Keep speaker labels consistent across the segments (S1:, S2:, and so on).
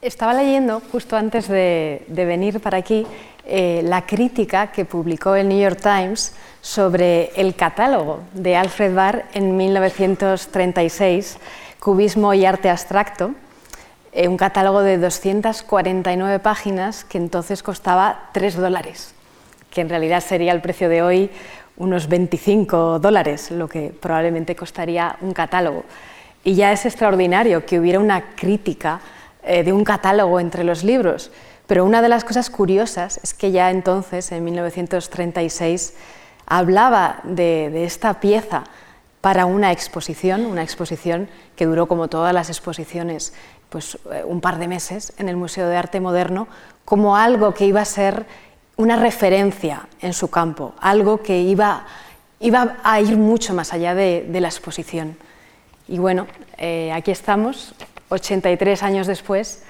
S1: Estaba leyendo justo antes de, venir para aquí eh, la crítica que publicó el New York Times sobre el catálogo de Alfred Barr en 1936, Cubismo y Arte Abstracto, eh, un catálogo de 249 páginas que entonces costaba 3 dólares, que en realidad sería el precio de hoy unos 25 dólares, lo que probablemente costaría un catálogo. Y ya es extraordinario que hubiera una crítica eh, de un catálogo entre los libros. Pero una de las cosas curiosas es que ya entonces, en 1936, hablaba de, esta pieza para una exposición, una exposición que duró como todas las exposiciones pues, eh, un par de meses en el Museo de Arte Moderno, como algo que iba a ser una referencia en su campo, algo que iba, iba a ir mucho más allá de, la exposición. Y bueno, eh, aquí estamos, 83 años después,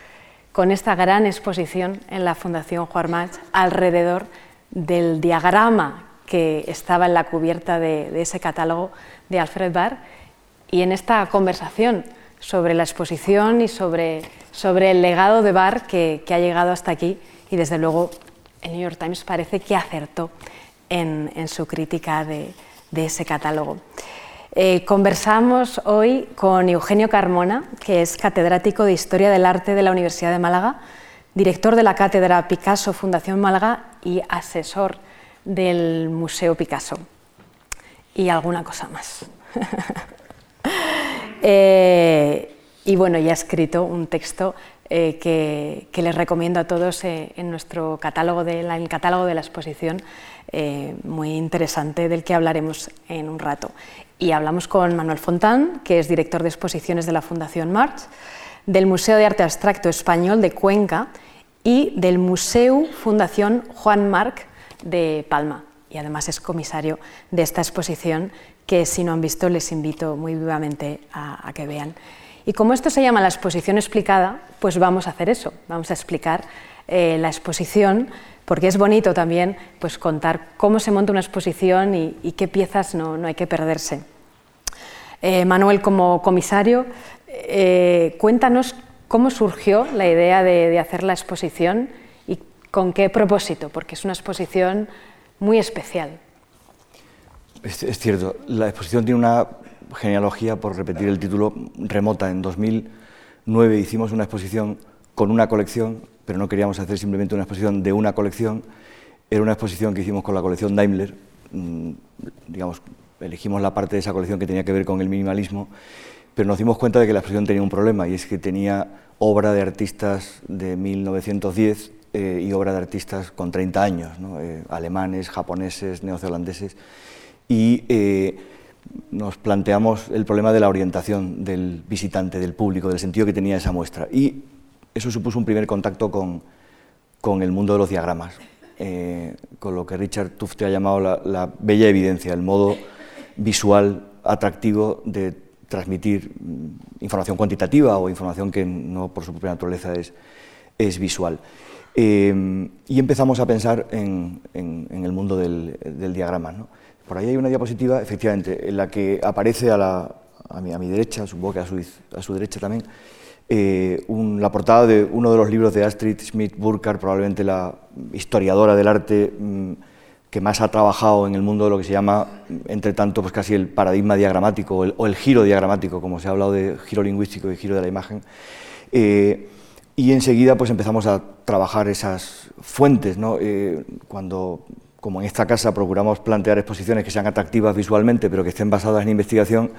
S1: con esta gran exposición en la Fundación Juan March alrededor del diagrama que estaba en la cubierta de, ese catálogo de Alfred Barr y en esta conversación sobre la exposición y sobre, sobre el legado de Barr que, ha llegado hasta aquí y desde luego el New York Times parece que acertó en, su crítica de ese catálogo. Eh, conversamos hoy con Eugenio Carmona, que es catedrático de Historia del Arte de la Universidad de Málaga, director de la Cátedra Picasso Fundación Málaga y asesor del Museo Picasso. Y alguna cosa más. Eh, y bueno, ya ha escrito un texto eh, que, les recomiendo a todos en nuestro catálogo de en el catálogo de la exposición, muy interesante del que hablaremos en un rato y hablamos con Manuel Fontán, que es director de exposiciones de la Fundación March, del Museo de Arte Abstracto Español de Cuenca y del Museo Fundación Juan Marc de Palma. Y además es comisario de esta exposición que si no han visto les invito muy vivamente a, que vean. Y como esto se llama la exposición explicada, pues vamos a hacer eso, vamos a explicar eh, la exposición porque es bonito también pues, contar cómo se monta una exposición y, qué piezas no, hay que perderse. Eh, Manuel, como comisario, eh, cuéntanos cómo surgió la idea de, hacer la exposición y con qué propósito, porque es una exposición muy especial.
S2: Es, es, cierto, la exposición tiene una genealogía, por repetir el título, remota. En 2009 hicimos una exposición con una colección pero no queríamos hacer simplemente una exposición de una colección, era una exposición que hicimos con la colección Daimler, mm, digamos, elegimos la parte de esa colección que tenía que ver con el minimalismo, pero nos dimos cuenta de que la exposición tenía un problema y es que tenía obra de artistas de 1910 eh, y obra de artistas con 30 años, eh, alemanes, japoneses, neozelandeses, y eh, nos planteamos el problema de la orientación del visitante, del público, del sentido que tenía esa muestra. Y eso supuso un primer contacto con, con el mundo de los diagramas, eh, con lo que Richard Tufte ha llamado la, bella evidencia, el modo visual atractivo de transmitir mm, información cuantitativa o información que no por su propia naturaleza es, es visual. Eh, y empezamos a pensar en, en, el mundo del, del diagrama. ¿no? Por ahí hay una diapositiva, efectivamente, en la que aparece a, la, a, mi, a mi derecha, supongo que a su, a su derecha también, eh, la portada de uno de los libros de Astrid Schmidt-Burkhardt, probablemente la historiadora del arte mm, que más ha trabajado en el mundo de lo que se llama, entre tanto, pues casi el paradigma diagramático o el, giro diagramático, como se ha hablado de giro lingüístico y giro de la imagen. Eh, y enseguida pues empezamos a trabajar esas fuentes, ¿no? Eh, cuando, como en esta casa, procuramos plantear exposiciones que sean atractivas visualmente, pero que estén basadas en investigación,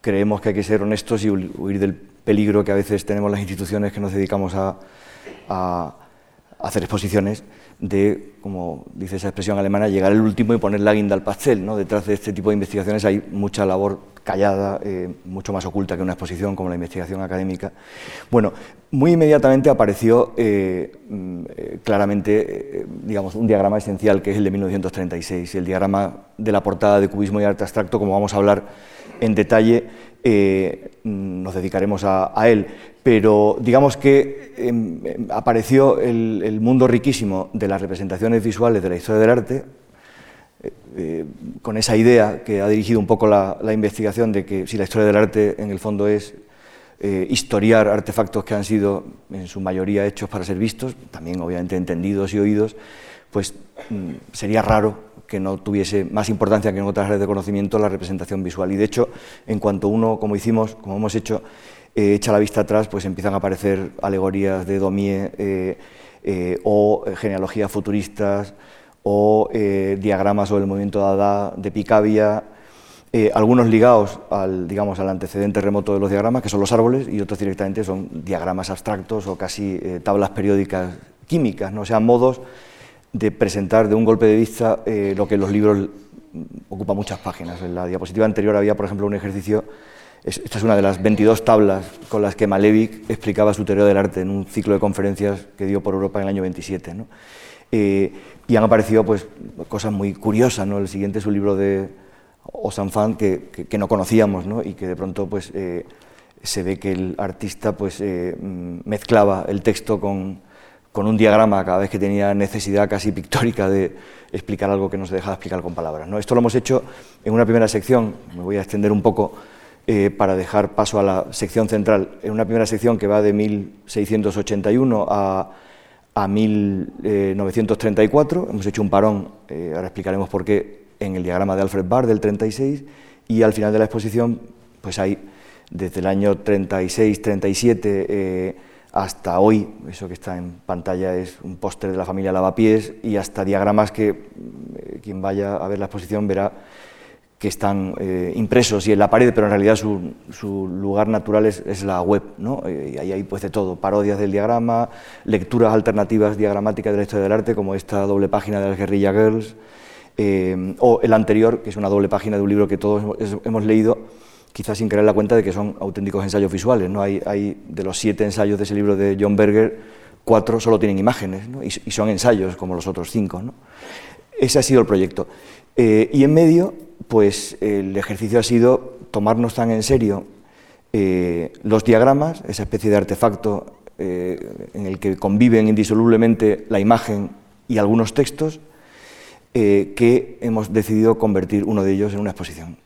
S2: creemos que hay que ser honestos y huir del peligro que a veces tenemos las instituciones que nos dedicamos a, hacer exposiciones de, como dice esa expresión alemana, llegar el último y poner la guinda al pastel. ¿no? Detrás de este tipo de investigaciones hay mucha labor callada, eh, mucho más oculta que una exposición como la investigación académica. Bueno, muy inmediatamente apareció eh, mm, eh, claramente digamos, un diagrama esencial que es el de 1936, el diagrama de la portada de Cubismo y Arte Abstracto, como vamos a hablar en detalle, eh, nos dedicaremos a, él. Pero digamos que em, em, apareció el, mundo riquísimo de las representaciones visuales de la historia del arte, eh, eh, con esa idea que ha dirigido un poco la, investigación de que si la historia del arte en el fondo es historiar artefactos que han sido en su mayoría hechos para ser vistos, también obviamente entendidos y oídos, pues mm, sería raro que no tuviese más importancia que en otras áreas de conocimiento la representación visual. Y de hecho, en cuanto uno, como hicimos, como hemos hecho, eh, echa la vista atrás, pues empiezan a aparecer alegorías de Daumier eh, eh, o genealogías futuristas o diagramas sobre el movimiento de Dada, de Picabia, algunos ligados al, digamos, al antecedente remoto de los diagramas, que son los árboles, y otros directamente son diagramas abstractos o casi tablas periódicas químicas, ¿no? o sea, modos de presentar de un golpe de vista lo que los libros ocupa muchas páginas. En la diapositiva anterior había, por ejemplo, un ejercicio esta es una de las 22 tablas con las que Malevich explicaba su teoría del arte en un ciclo de conferencias que dio por Europa en el año 27. Eh, y han aparecido pues, cosas muy curiosas. ¿no? El siguiente es un libro de Osanfan que, que, no conocíamos y que de pronto pues, eh, se ve que el artista pues, eh, mezclaba el texto con, con, un diagrama cada vez que tenía necesidad casi pictórica de explicar algo que no se dejaba explicar con palabras. Esto lo hemos hecho en una primera sección, me voy a extender un poco eh, para dejar paso a la sección central. En una primera sección que va de 1681 a, a 1934, hemos hecho un parón, eh, ahora explicaremos por qué, en el diagrama de Alfred Barr del 36, y al final de la exposición pues hay desde el año 36-37 eh, hasta hoy, eso que está en pantalla es un póster de la familia Lavapiés, y hasta diagramas que quien vaya a ver la exposición verá que están eh, impresos y en la pared, pero en realidad su, lugar natural es, la web, ¿no? Eh, y ahí hay pues de todo, parodias del diagrama, lecturas alternativas diagramáticas de la historia del arte, como esta doble página de las Guerrilla Girls, eh, o el anterior, que es una doble página de un libro que todos hemos leído, quizás sin creer la cuenta de que son auténticos ensayos visuales, ¿no? Hay, de los siete ensayos de ese libro de John Berger, cuatro solo tienen imágenes, ¿no? y, son ensayos, como los otros cinco. Ese ha sido el proyecto. y en medio pues el ejercicio ha sido tomarnos tan en serio eh, los diagramas, esa especie de artefacto eh, en el que conviven indisolublemente la imagen y algunos textos, eh, que hemos decidido convertir uno de ellos en una exposición,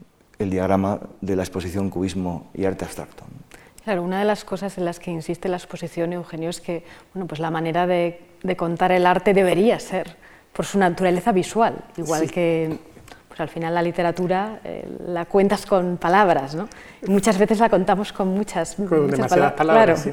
S2: el diagrama de la exposición Cubismo y Arte Abstracto.
S1: Claro, una de las cosas en las que insiste la exposición, Eugenio, es que bueno, pues la manera de, contar el arte debería ser por su naturaleza visual, igual que pues al final la literatura eh, la cuentas con palabras, ¿no? muchas veces la contamos con muchas,
S3: con demasiadas palabras.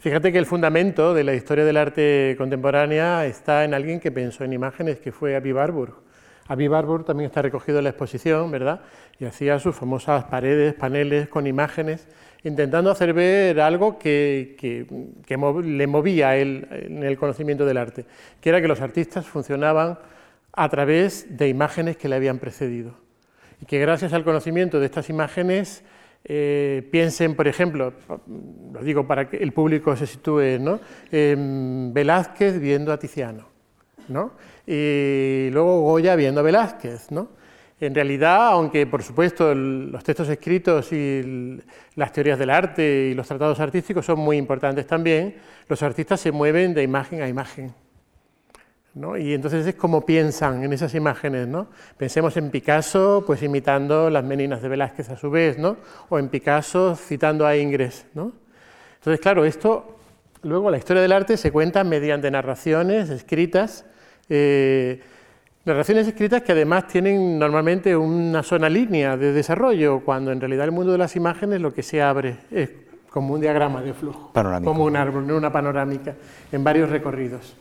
S3: Fíjate que el fundamento de la historia del arte contemporánea está en alguien que pensó en imágenes, que fue Avi Barbour. Avi Barbour también está recogido en la exposición, ¿verdad? Y hacía sus famosas paredes, paneles con imágenes, intentando hacer ver algo que, que, que le movía él en el conocimiento del arte, que era que los artistas funcionaban a través de imágenes que le habían precedido. Y que gracias al conocimiento de estas imágenes eh, piensen, por ejemplo, lo digo para que el público se sitúe, ¿no? Velázquez viendo a Tiziano, ¿no? Y luego Goya viendo a Velázquez. ¿no? En realidad, aunque por supuesto los textos escritos y las teorías del arte y los tratados artísticos son muy importantes también, los artistas se mueven de imagen a imagen. Y entonces es como piensan en esas imágenes, ¿no? Pensemos en Picasso, pues imitando las meninas de Velázquez a su vez, ¿no? O en Picasso citando a Ingres, ¿no? Entonces, claro, esto, luego la historia del arte se cuenta mediante narraciones escritas, eh, narraciones escritas que además tienen normalmente una sola línea de desarrollo, cuando en realidad el mundo de las imágenes lo que se abre es como un diagrama de flujo, como un árbol, una panorámica, en varios recorridos.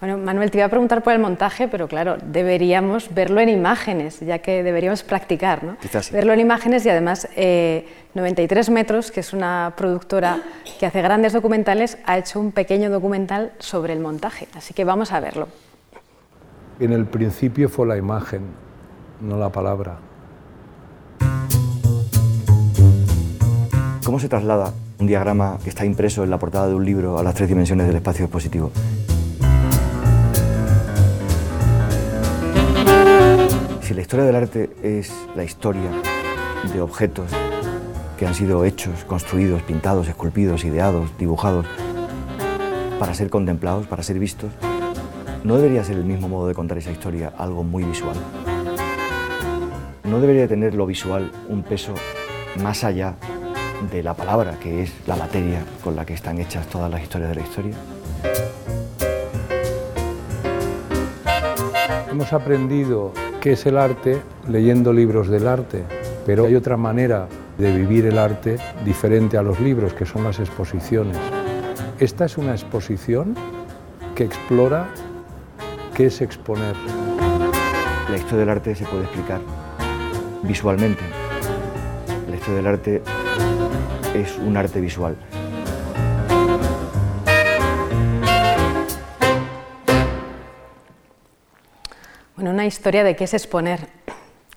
S1: Bueno, Manuel, te iba a preguntar por el montaje, pero claro, deberíamos verlo en imágenes, ya que deberíamos practicar, ¿no? Verlo en imágenes y además 93 eh, Metros, que es una productora que hace grandes documentales, ha hecho un pequeño documental sobre el montaje, así que vamos a verlo.
S4: En el principio fue la imagen, no la palabra.
S2: ¿Cómo se traslada un diagrama que está impreso en la portada de un libro a las tres dimensiones del espacio expositivo? Si la historia del arte es la historia de objetos que han sido hechos, construidos, pintados, esculpidos, ideados, dibujados, para ser contemplados, para ser vistos, ¿no debería ser el mismo modo de contar esa historia algo muy visual? ¿No debería tener lo visual un peso más allá de la palabra, que es la materia con la que están hechas todas las historias de la historia.
S4: Hemos aprendido qué es el arte leyendo libros del arte, pero hay otra manera de vivir el arte diferente a los libros, que son las exposiciones. Esta es una exposición que explora qué es exponer.
S2: La historia del arte se puede explicar visualmente. La historia del arte es un arte visual.
S1: Bueno, una historia de qué es exponer.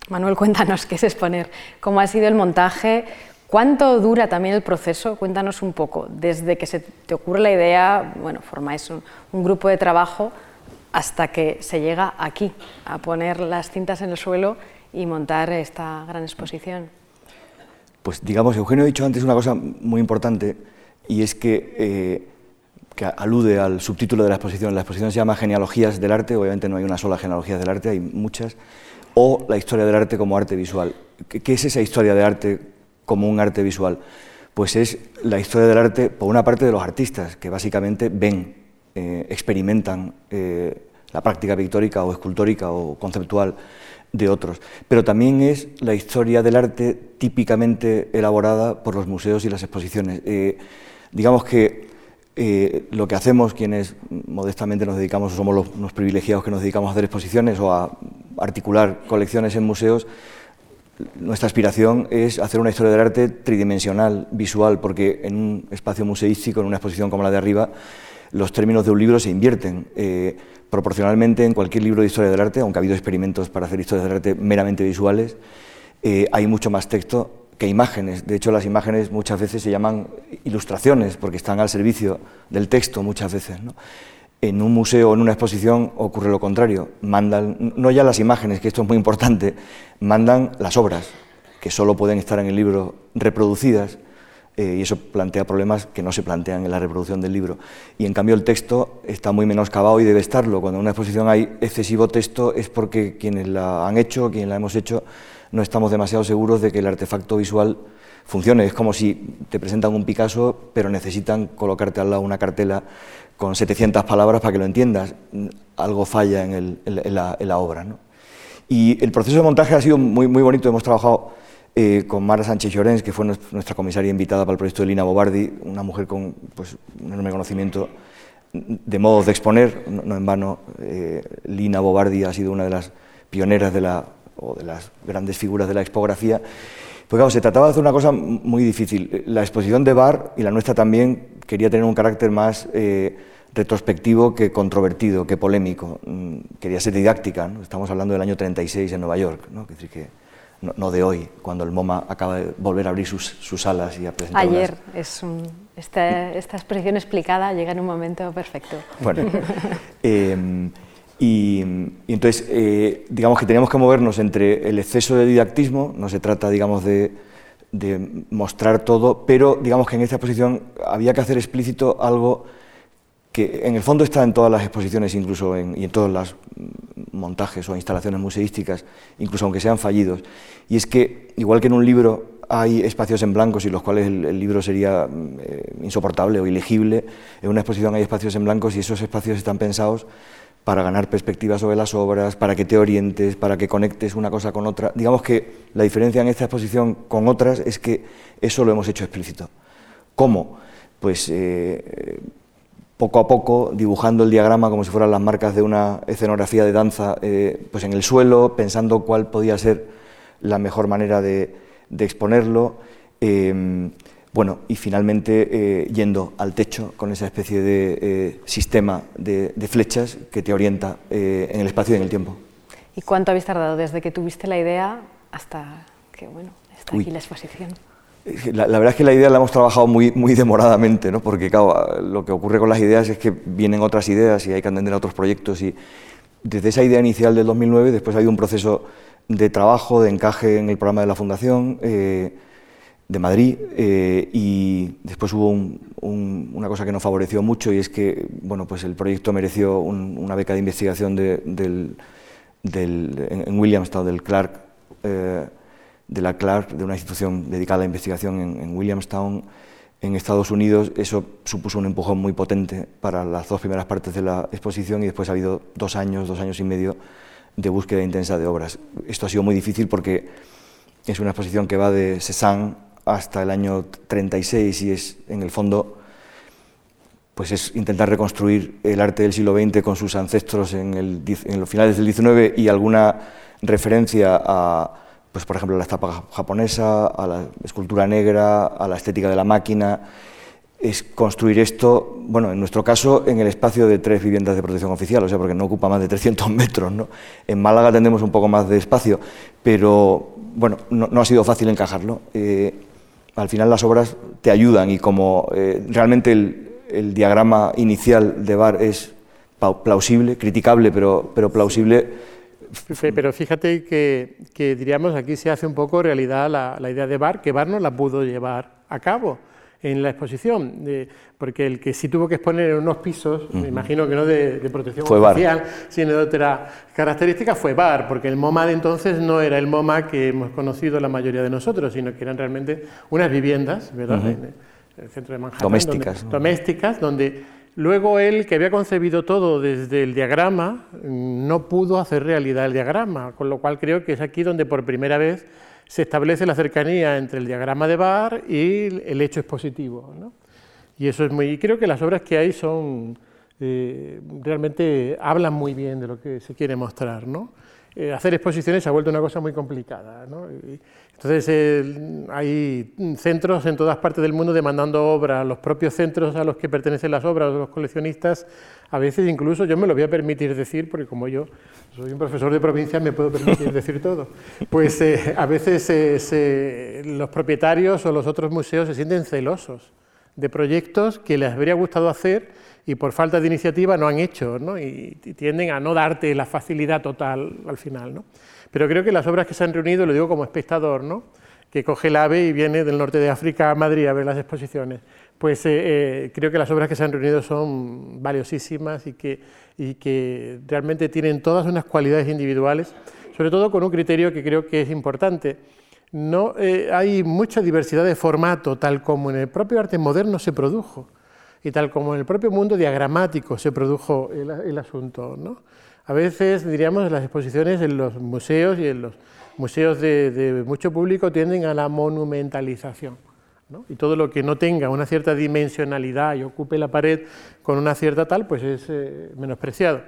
S1: Manuel, cuéntanos qué es exponer, cómo ha sido el montaje, cuánto dura también el proceso, cuéntanos un poco, desde que se te ocurre la idea, bueno, formáis un, un grupo de trabajo hasta que se llega aquí, a poner las cintas en el suelo y montar esta gran exposición.
S2: Pues digamos, Eugenio ha dicho antes una cosa muy importante y es que, eh, que alude al subtítulo de la exposición. La exposición se llama Genealogías del arte, obviamente no hay una sola genealogía del arte, hay muchas, o la historia del arte como arte visual. ¿Qué es esa historia de arte como un arte visual? Pues es la historia del arte, por una parte, de los artistas, que básicamente ven, eh, experimentan eh, la práctica pictórica o escultórica o conceptual de otros. Pero también es la historia del arte típicamente elaborada por los museos y las exposiciones. Eh, digamos que lo que hacemos quienes modestamente nos dedicamos, o somos los, privilegiados que nos dedicamos a hacer exposiciones o a articular colecciones en museos, nuestra aspiración es hacer una historia del arte tridimensional, visual, porque en un espacio museístico, en una exposición como la de arriba, los términos de un libro se invierten. Eh, proporcionalmente en cualquier libro de historia del arte, aunque ha habido experimentos para hacer historias del arte meramente visuales, eh, hay mucho más texto que imágenes. De hecho, las imágenes muchas veces se llaman ilustraciones porque están al servicio del texto muchas veces. En un museo o en una exposición ocurre lo contrario. Mandan, no ya las imágenes, que esto es muy importante, mandan las obras, que solo pueden estar en el libro reproducidas eh, y eso plantea problemas que no se plantean en la reproducción del libro. Y en cambio el texto está muy menoscabado y debe estarlo. Cuando en una exposición hay excesivo texto es porque quienes la han hecho, quienes la hemos hecho, no estamos demasiado seguros de que el artefacto visual funcione. Es como si te presentan un Picasso, pero necesitan colocarte al lado una cartela con 700 palabras para que lo entiendas. Algo falla en, la, obra. Y el proceso de montaje ha sido muy, muy bonito. Hemos trabajado eh, con Mara Sánchez Llorens, que fue nuestra comisaria invitada para el proyecto de Lina Bobardi, una mujer con pues, un enorme conocimiento de modos de exponer, no, en vano, eh, Lina Bobardi ha sido una de las pioneras de la, o de las grandes figuras de la expografía. Pues claro, se trataba de hacer una cosa muy difícil. La exposición de Bar y la nuestra también quería tener un carácter más eh, retrospectivo que controvertido, que polémico. Mm, quería ser didáctica. Estamos hablando del año 36 en Nueva York. ¿no? que no, de hoy, cuando el MoMA acaba de volver a abrir sus, sus alas y a presentar.
S1: Ayer, es esta, expresión explicada llega en un momento perfecto.
S2: Bueno, em, y, entonces, eh, digamos que tenemos que movernos entre el exceso de didactismo, no se trata, digamos, de, de mostrar todo, pero digamos que en esta exposición había que hacer explícito algo que en el fondo está en todas las exposiciones incluso y en todos los montajes o instalaciones museísticas, incluso aunque sean fallidos, y es que igual que en un libro hay espacios en blanco y los cuales el, libro sería eh, insoportable o ilegible, en una exposición hay espacios en blanco y esos espacios están pensados para ganar perspectivas sobre las obras, para que te orientes, para que conectes una cosa con otra. Digamos que la diferencia en esta exposición con otras es que eso lo hemos hecho explícito. ¿Cómo? Pues eh, poco a poco dibujando el diagrama como si fueran las marcas de una escenografía de danza eh, pues en el suelo, pensando cuál podía ser la mejor manera de, exponerlo. Em, bueno, y finalmente eh, yendo al techo con esa especie de eh, sistema de, flechas que te orienta en el espacio y en el tiempo.
S1: ¿Y cuánto habéis tardado desde que tuviste la idea hasta que bueno, está aquí la exposición?
S2: La, verdad es que la idea la hemos trabajado muy, muy demoradamente, ¿no? porque claro, lo que ocurre con las ideas es que vienen otras ideas y hay que atender a otros proyectos. Y desde esa idea inicial del 2009, después ha habido un proceso de trabajo, de encaje en el programa de la Fundación eh, de Madrid, eh, y después hubo una cosa que nos favoreció mucho y es que bueno, pues el proyecto mereció una beca de investigación del, en, Williamstown, del Clark. Eh, de la Clark, de una institución dedicada a la investigación en, Williamstown, en Estados Unidos. Eso supuso un empujón muy potente para las dos primeras partes de la exposición y después ha habido dos años, dos años y medio de búsqueda intensa de obras. Esto ha sido muy difícil porque es una exposición que va de Cézanne hasta el año 36 y es, en el fondo, pues es intentar reconstruir el arte del siglo XX con sus ancestros en, en los finales del XIX y alguna referencia a pues por ejemplo, la estapa japonesa, a la escultura negra, a la estética de la máquina, es construir esto, bueno, en nuestro caso, en el espacio de tres viviendas de protección oficial, o sea, porque no ocupa más de 300 metros, ¿no? En Málaga tendremos un poco más de espacio, pero, bueno, no, ha sido fácil encajarlo. Eh, al final las obras te ayudan y como eh, realmente el, diagrama inicial de Bar es plausible, criticable, pero, pero plausible,
S3: pero fíjate que, diríamos aquí se hace un poco realidad la, idea de Bar, que Bar no la pudo llevar a cabo en la exposición, porque el que sí tuvo que exponer en unos pisos, me imagino que no de, protección oficial, sino de otra característica, fue Bar, porque el MoMA de entonces no era el MoMA que hemos conocido la mayoría de nosotros, sino que eran realmente unas viviendas, ¿verdad? en el centro de Manhattan.
S2: Domésticas.
S3: domésticas, donde Luego él, que había concebido todo desde el diagrama, no pudo hacer realidad el diagrama, con lo cual creo que es aquí donde por primera vez se establece la cercanía entre el diagrama de Barr y el hecho expositivo. Y eso es muy. creo que las obras que hay son. Eh, realmente hablan muy bien de lo que se quiere mostrar. ¿no? Eh, hacer exposiciones se ha vuelto una cosa muy complicada. ¿no? Entonces hay centros en todas partes del mundo demandando obras, los propios centros a los que pertenecen las obras, los coleccionistas, a veces incluso yo me lo voy a permitir decir, porque como yo soy un profesor de provincia me puedo permitir decir todo, pues eh, a veces eh, los propietarios o los otros museos se sienten celosos de proyectos que les habría gustado hacer y por falta de iniciativa no han hecho, ¿no? Y, tienden a no darte la facilidad total al final. ¿no? Pero creo que las obras que se han reunido, lo digo como espectador, ¿no? que coge el AVE y viene del norte de África a Madrid a ver las exposiciones, pues eh, eh, creo que las obras que se han reunido son valiosísimas y que, y que realmente tienen todas unas cualidades individuales, sobre todo con un criterio que creo que es importante. No, eh, hay mucha diversidad de formato, tal como en el propio arte moderno se produjo y tal como en el propio mundo diagramático se produjo el, asunto. ¿no? A veces, diríamos, las exposiciones en los museos y en los museos de, mucho público tienden a la monumentalización. ¿no? Y todo lo que no tenga una cierta dimensionalidad y ocupe la pared con una cierta tal, pues es eh, menospreciado.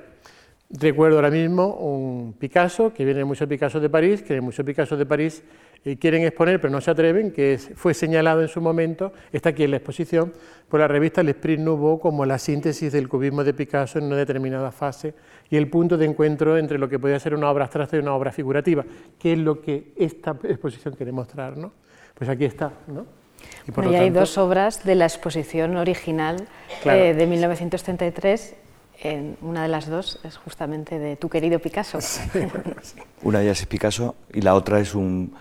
S3: Recuerdo ahora mismo un Picasso, que viene mucho Picasso de París, que mucho Picasso de París y quieren exponer, pero no se atreven, que fue señalado en su momento, está aquí en la exposición, por la revista L'Esprit Nouveau como la síntesis del cubismo de Picasso en una determinada fase y el punto de encuentro entre lo que podía ser una obra abstracta y una obra figurativa, que es lo que esta exposición quiere mostrar. ¿no? Pues aquí está. ¿no?
S1: Y, por hay dos obras de la exposición original eh, de 1933 en una de las dos es justamente de tu querido Picasso.
S2: Una de ellas es Picasso y la otra es un,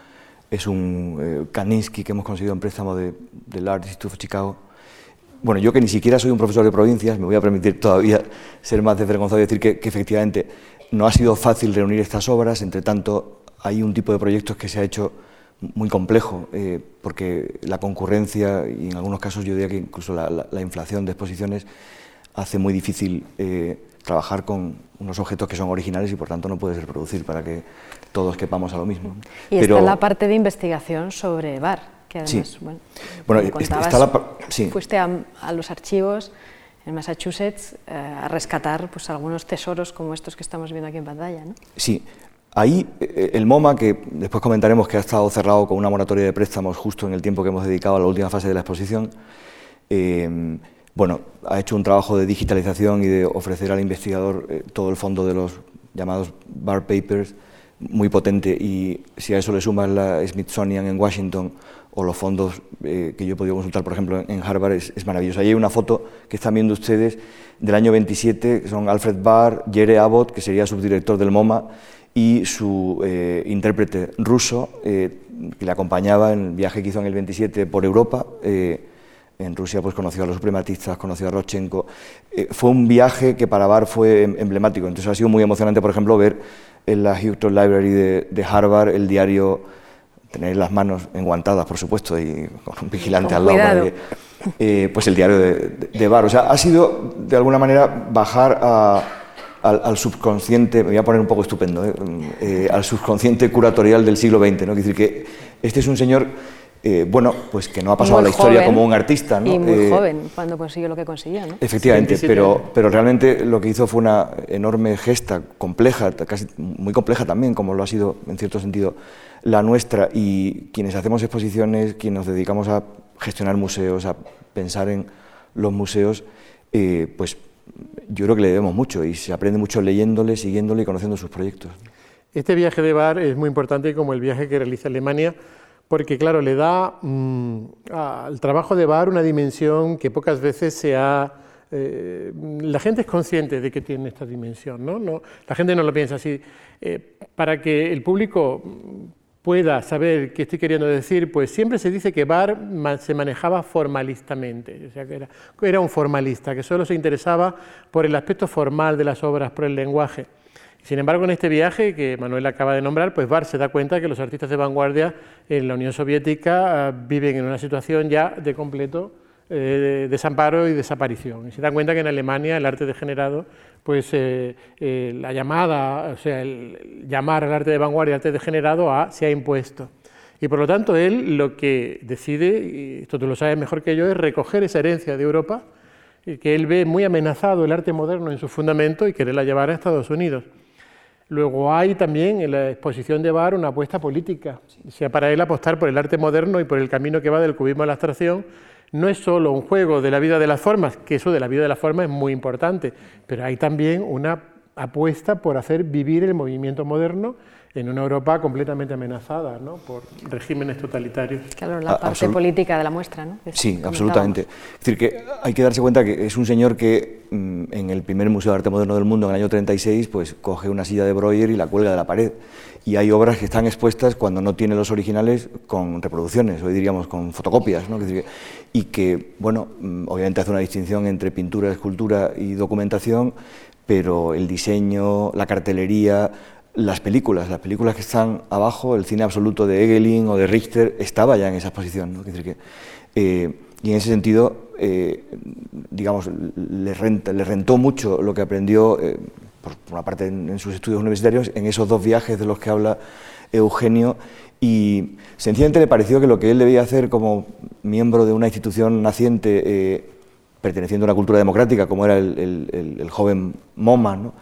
S2: es un eh, Kaninsky que hemos conseguido en préstamo de, del Art Institute of Chicago. Bueno, yo que ni siquiera soy un profesor de provincias, me voy a permitir todavía ser más desvergonzado y decir que, efectivamente no ha sido fácil reunir estas obras, entre tanto hay un tipo de proyectos que se ha hecho muy complejo, eh, porque la concurrencia y en algunos casos yo diría que incluso la inflación de exposiciones hace muy difícil eh, trabajar con unos objetos que son originales y por tanto no puedes reproducir para que todos quepamos a lo mismo.
S1: Y está la parte de investigación sobre bar, que además, bueno,
S2: bueno está la, sí.
S1: fuiste a, los archivos en Massachusetts eh, a rescatar pues, algunos tesoros como estos que estamos viendo aquí en pantalla. ¿no?
S2: Sí, Ahí eh, el MoMA, que después comentaremos que ha estado cerrado con una moratoria de préstamos justo en el tiempo que hemos dedicado a la última fase de la exposición, bueno, ha hecho un trabajo de digitalización y de ofrecer al investigador eh, todo el fondo de los llamados bar papers muy potente y si a eso le sumas la Smithsonian en Washington o los fondos eh, que yo he podido consultar, por ejemplo, en Harvard, es, maravilloso. Ahí hay una foto que están viendo ustedes del año 27, que son Alfred Barr, Jerry Abbott, que sería subdirector del MoMA, y su eh, intérprete ruso, que le acompañaba en el viaje que hizo en el 27 por Europa en Rusia pues conoció a los suprematistas, conoció a Rochenko. Eh, fue un viaje que para Bar fue em, emblemático, entonces ha sido muy emocionante, por ejemplo, ver en la Houston Library de, Harvard el diario tener las manos enguantadas, por supuesto, y con un vigilante al lado. Eh, pues el diario de, de, Bar. O sea, ha sido de alguna manera bajar al, subconsciente, me voy a poner un poco estupendo, ¿eh? Eh, al subconsciente curatorial del siglo XX. ¿no? Es decir, que este es un señor bueno, pues que no ha pasado a la historia como un artista. ¿no?
S1: Y muy joven cuando consiguió lo que consiguió. ¿no?
S2: Efectivamente, pero, pero realmente lo que hizo fue una enorme gesta, compleja, casi muy compleja también, como lo ha sido en cierto sentido la nuestra. Y quienes hacemos exposiciones, quienes nos dedicamos a gestionar museos, a pensar en los museos, eh, pues yo creo que le debemos mucho y se aprende mucho leyéndole, siguiéndole y conociendo sus proyectos.
S3: Este viaje de Bar es muy importante como el viaje que realiza Alemania, porque claro, le da mm, al trabajo de Bar una dimensión que pocas veces se ha... Eh, la gente es consciente de que tiene esta dimensión, ¿no? no la gente no lo piensa así. Eh, para que el público pueda saber qué estoy queriendo decir, pues siempre se dice que Bar se manejaba formalistamente, o sea, que era, era un formalista, que solo se interesaba por el aspecto formal de las obras, por el lenguaje. Sin embargo, en este viaje que Manuel acaba de nombrar, pues Bar se da cuenta que los artistas de vanguardia en la Unión Soviética ah, viven en una situación ya de completo eh, desamparo y desaparición. Y se dan cuenta que en Alemania el arte degenerado, pues eh, eh, la llamada, o sea, el llamar al arte de vanguardia arte degenerado a, se ha impuesto. Y por lo tanto él lo que decide, y esto tú lo sabes mejor que yo, es recoger esa herencia de Europa, y que él ve muy amenazado el arte moderno en su fundamento y quererla llevar a Estados Unidos. Luego hay también en la exposición de Bar una apuesta política, o sea, para él apostar por el arte moderno y por el camino que va del cubismo a la abstracción, no es solo un juego de la vida de las formas, que eso de la vida de las formas es muy importante, pero hay también una apuesta por hacer vivir el movimiento moderno en una Europa completamente amenazada ¿no? por regímenes totalitarios.
S1: Claro, la parte política de la muestra, ¿no?
S2: sí, absolutamente. Es decir, que hay que darse cuenta que es un señor que mm, en el primer Museo de Arte Moderno del Mundo, en el año 36, pues coge una silla de Breuer y la cuelga de la pared. Y hay obras que están expuestas cuando no tiene los originales con reproducciones, hoy diríamos con fotocopias, ¿no? y que, bueno, mm, obviamente hace una distinción entre pintura, escultura y documentación, pero el diseño, la cartelería, las películas, las películas que están abajo, el cine absoluto de Egelin o de Richter, estaba ya en esa exposición. Eh, y en ese sentido, eh, digamos, le, rentó mucho lo que aprendió, eh, por, una parte en, sus estudios universitarios, en esos dos viajes de los que habla Eugenio, y sencillamente le pareció que lo que él debía hacer como miembro de una institución naciente, perteneciendo a una cultura democrática, como era el, joven MoMA, ¿no?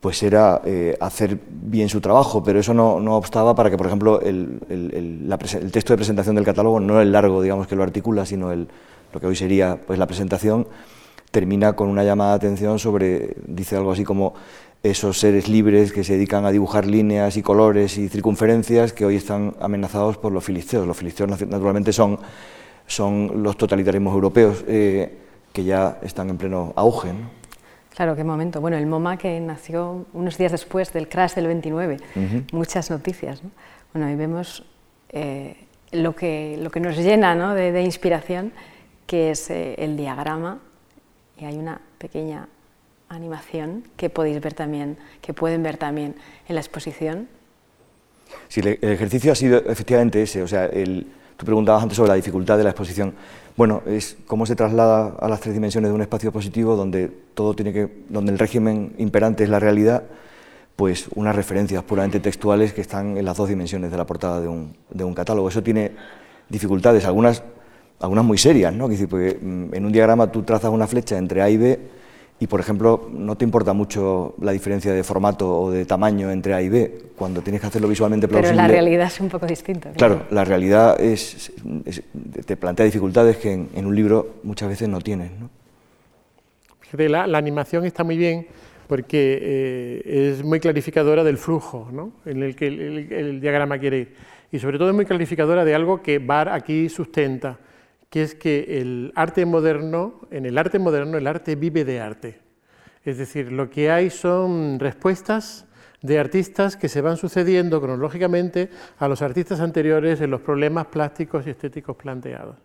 S2: Pues era eh, hacer bien su trabajo, pero eso no, obstaba para que, por ejemplo, el, el, texto de presentación del catálogo, no el largo, digamos, que lo articula, sino el, lo que hoy sería pues, la presentación, termina con una llamada de atención sobre, dice algo así como esos seres libres que se dedican a dibujar líneas y colores y circunferencias que hoy están amenazados por los filisteos. Los filisteos naturalmente son, son los totalitarismos europeos eh, que ya están en pleno auge.
S1: Claro, qué momento. Bueno, el MoMA que nació unos días después del crash del 29, muchas noticias. ¿no? Bueno, ahí vemos eh, lo, que, lo que nos llena ¿no? de, inspiración, que es eh, el diagrama, y hay una pequeña animación que podéis ver también, que pueden ver también en la exposición.
S2: Sí, el ejercicio ha sido efectivamente ese, o sea, el, tú preguntabas antes sobre la dificultad de la exposición. Bueno, es cómo se traslada a las tres dimensiones de un espacio positivo donde todo tiene que, donde el régimen imperante es la realidad, pues unas referencias puramente textuales que están en las dos dimensiones de la portada de un, de un catálogo. Eso tiene dificultades, algunas, algunas muy serias, ¿no? porque mm, en un diagrama tú trazas una flecha entre A y B y, por ejemplo, no te importa mucho la diferencia de formato o de tamaño entre A y B, cuando tienes que hacerlo visualmente plausible.
S1: Pero la realidad es un poco distinta.
S2: Claro, la realidad es, te plantea dificultades que en, un libro muchas veces no tienes. ¿no?
S3: Fíjate, la, animación está muy bien porque eh, es muy clarificadora del flujo ¿no? en el que el, diagrama quiere ir. Y sobre todo es muy clarificadora de algo que Bar aquí sustenta que es que el arte moderno, en el arte moderno el arte vive de arte. Es decir, lo que hay son respuestas de artistas que se van sucediendo cronológicamente a los artistas anteriores en los problemas plásticos y estéticos planteados.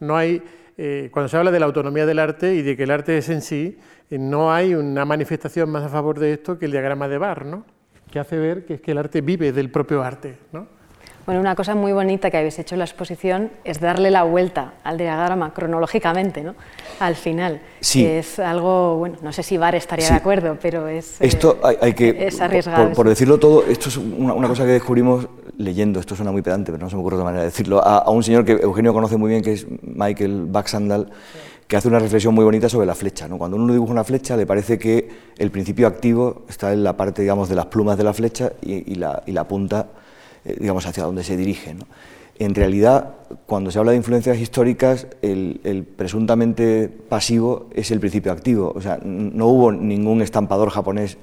S3: No hay, eh, cuando se habla de la autonomía del arte y de que el arte es en sí, eh, no hay una manifestación más a favor de esto que el diagrama de Barr, ¿no? que hace ver que, es que el arte vive del propio arte. ¿no?
S1: Bueno, una cosa muy bonita que habéis hecho en la exposición es darle la vuelta al diagrama cronológicamente, ¿no? Al final.
S2: Sí.
S1: es algo, bueno, no sé si Bar estaría de acuerdo, pero es.
S2: Eh, esto hay, que.
S1: Es arriesgado.
S2: Por, decirlo todo, esto es una, cosa que descubrimos leyendo, esto suena muy pedante, pero no se me ocurre otra manera de decirlo, a, un señor que Eugenio conoce muy bien, que es Michael Baxandal, que hace una reflexión muy bonita sobre la flecha. ¿no? Cuando uno dibuja una flecha, le parece que el principio activo está en la parte, digamos, de las plumas de la flecha y, la, y la punta digamos, hacia donde se dirige. En realidad, cuando se habla de influencias históricas, el, presuntamente pasivo es el principio activo. O sea, no hubo ningún estampador japonés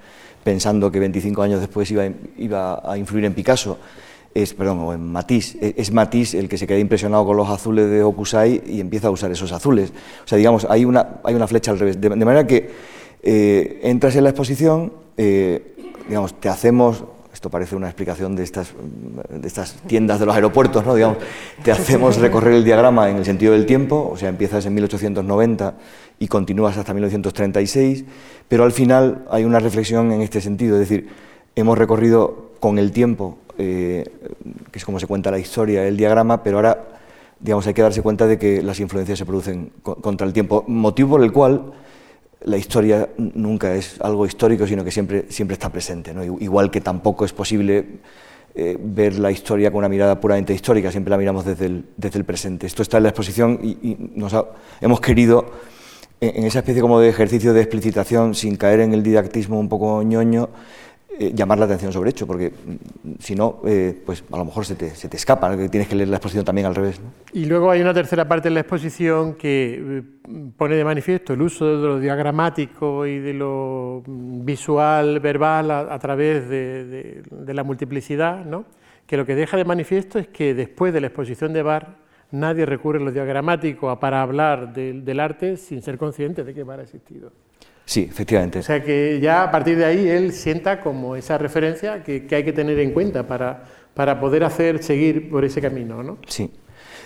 S2: pensando que 25 años después iba, iba a influir en Picasso. Es, perdón, o en Matisse. E, es Matisse el que se queda impresionado con los azules de Okusai y empieza a usar esos azules. O sea, digamos, hay una, hay una flecha al revés. De, manera que eh, entras en la exposición, eh, digamos, te hacemos esto parece una explicación de estas, de estas tiendas de los aeropuertos, ¿no? Digamos, te hacemos recorrer el diagrama en el sentido del tiempo, o sea, empiezas en 1890 y continúas hasta 1936, pero al final hay una reflexión en este sentido, es decir, hemos recorrido con el tiempo, eh, que es como se cuenta la historia, el diagrama, pero ahora, digamos, hay que darse cuenta de que las influencias se producen contra el tiempo, motivo por el cual la historia nunca es algo histórico, sino que siempre, siempre está presente. ¿no? Igual que tampoco es posible eh, ver la historia con una mirada puramente histórica, siempre la miramos desde el, desde el presente. Esto está en la exposición y, nos hemos querido, en, esa especie como de ejercicio de explicitación, sin caer en el didactismo un poco ñoño, eh, llamar la atención sobre hecho, porque mm, si no, eh, pues a lo mejor se te, se te escapa, que tienes que leer la exposición también al revés.
S3: Y luego hay una tercera parte de la exposición que eh, pone de manifiesto el uso de lo diagramático y de lo mm, visual, verbal, a, través de, la multiplicidad, ¿no? que lo que deja de manifiesto es que después de la exposición de Bar, nadie recurre a lo diagramático para hablar del arte sin ser consciente de que Bar ha existido.
S2: Sí, efectivamente.
S3: O sea que ya a partir de ahí él sienta como esa referencia que, hay que tener en cuenta para, para poder hacer seguir por ese camino, ¿no?
S2: Sí.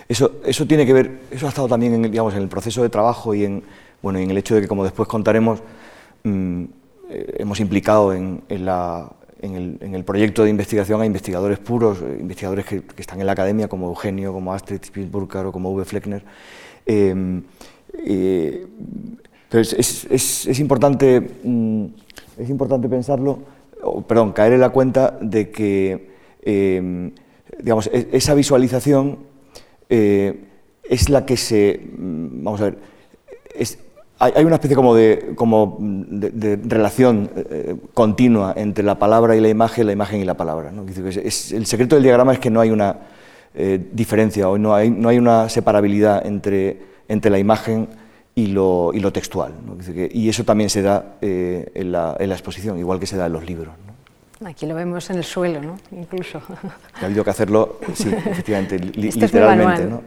S2: Eso, eso tiene que ver, eso ha estado también en, digamos, en el proceso de trabajo y en, bueno, en el hecho de que, como después contaremos, mm, eh, hemos implicado en, en, la, en, el, en, el, proyecto de investigación a investigadores puros, eh, investigadores que, que, están en la academia, como Eugenio, como Astrid Spitzburger o como Uwe Fleckner. Eh, entonces, es, importante, mm, es importante pensarlo, perdón, caer en la cuenta de que em, digamos, e, esa visualización eh, es la que se. Mm, vamos a ver. hay, una especie como de, como de, relación eh, continua entre la palabra y la imagen, la imagen y la palabra. el secreto del diagrama es que no hay una eh, diferencia o no hay, no hay una separabilidad entre, entre la imagen y lo, y lo textual. Y eso también se da eh, en, la, en, la, exposición, igual que se da en los libros.
S1: Aquí lo vemos en el suelo, ¿no? incluso.
S2: Ha habido que hacerlo, sí, efectivamente, este literalmente. ¿no?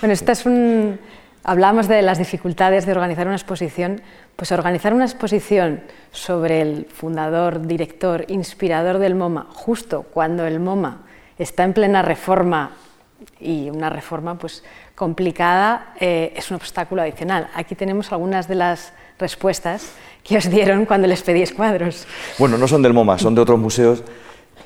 S1: Bueno, esta es un... Hablamos de las dificultades de organizar una exposición. Pues organizar una exposición sobre el fundador, director, inspirador del MoMA, justo cuando el MoMA está en plena reforma y una reforma pues complicada eh, es un obstáculo adicional. Aquí tenemos algunas de las respuestas que os dieron cuando les pedís cuadros.
S2: Bueno, no son del MoMA, son de otros museos,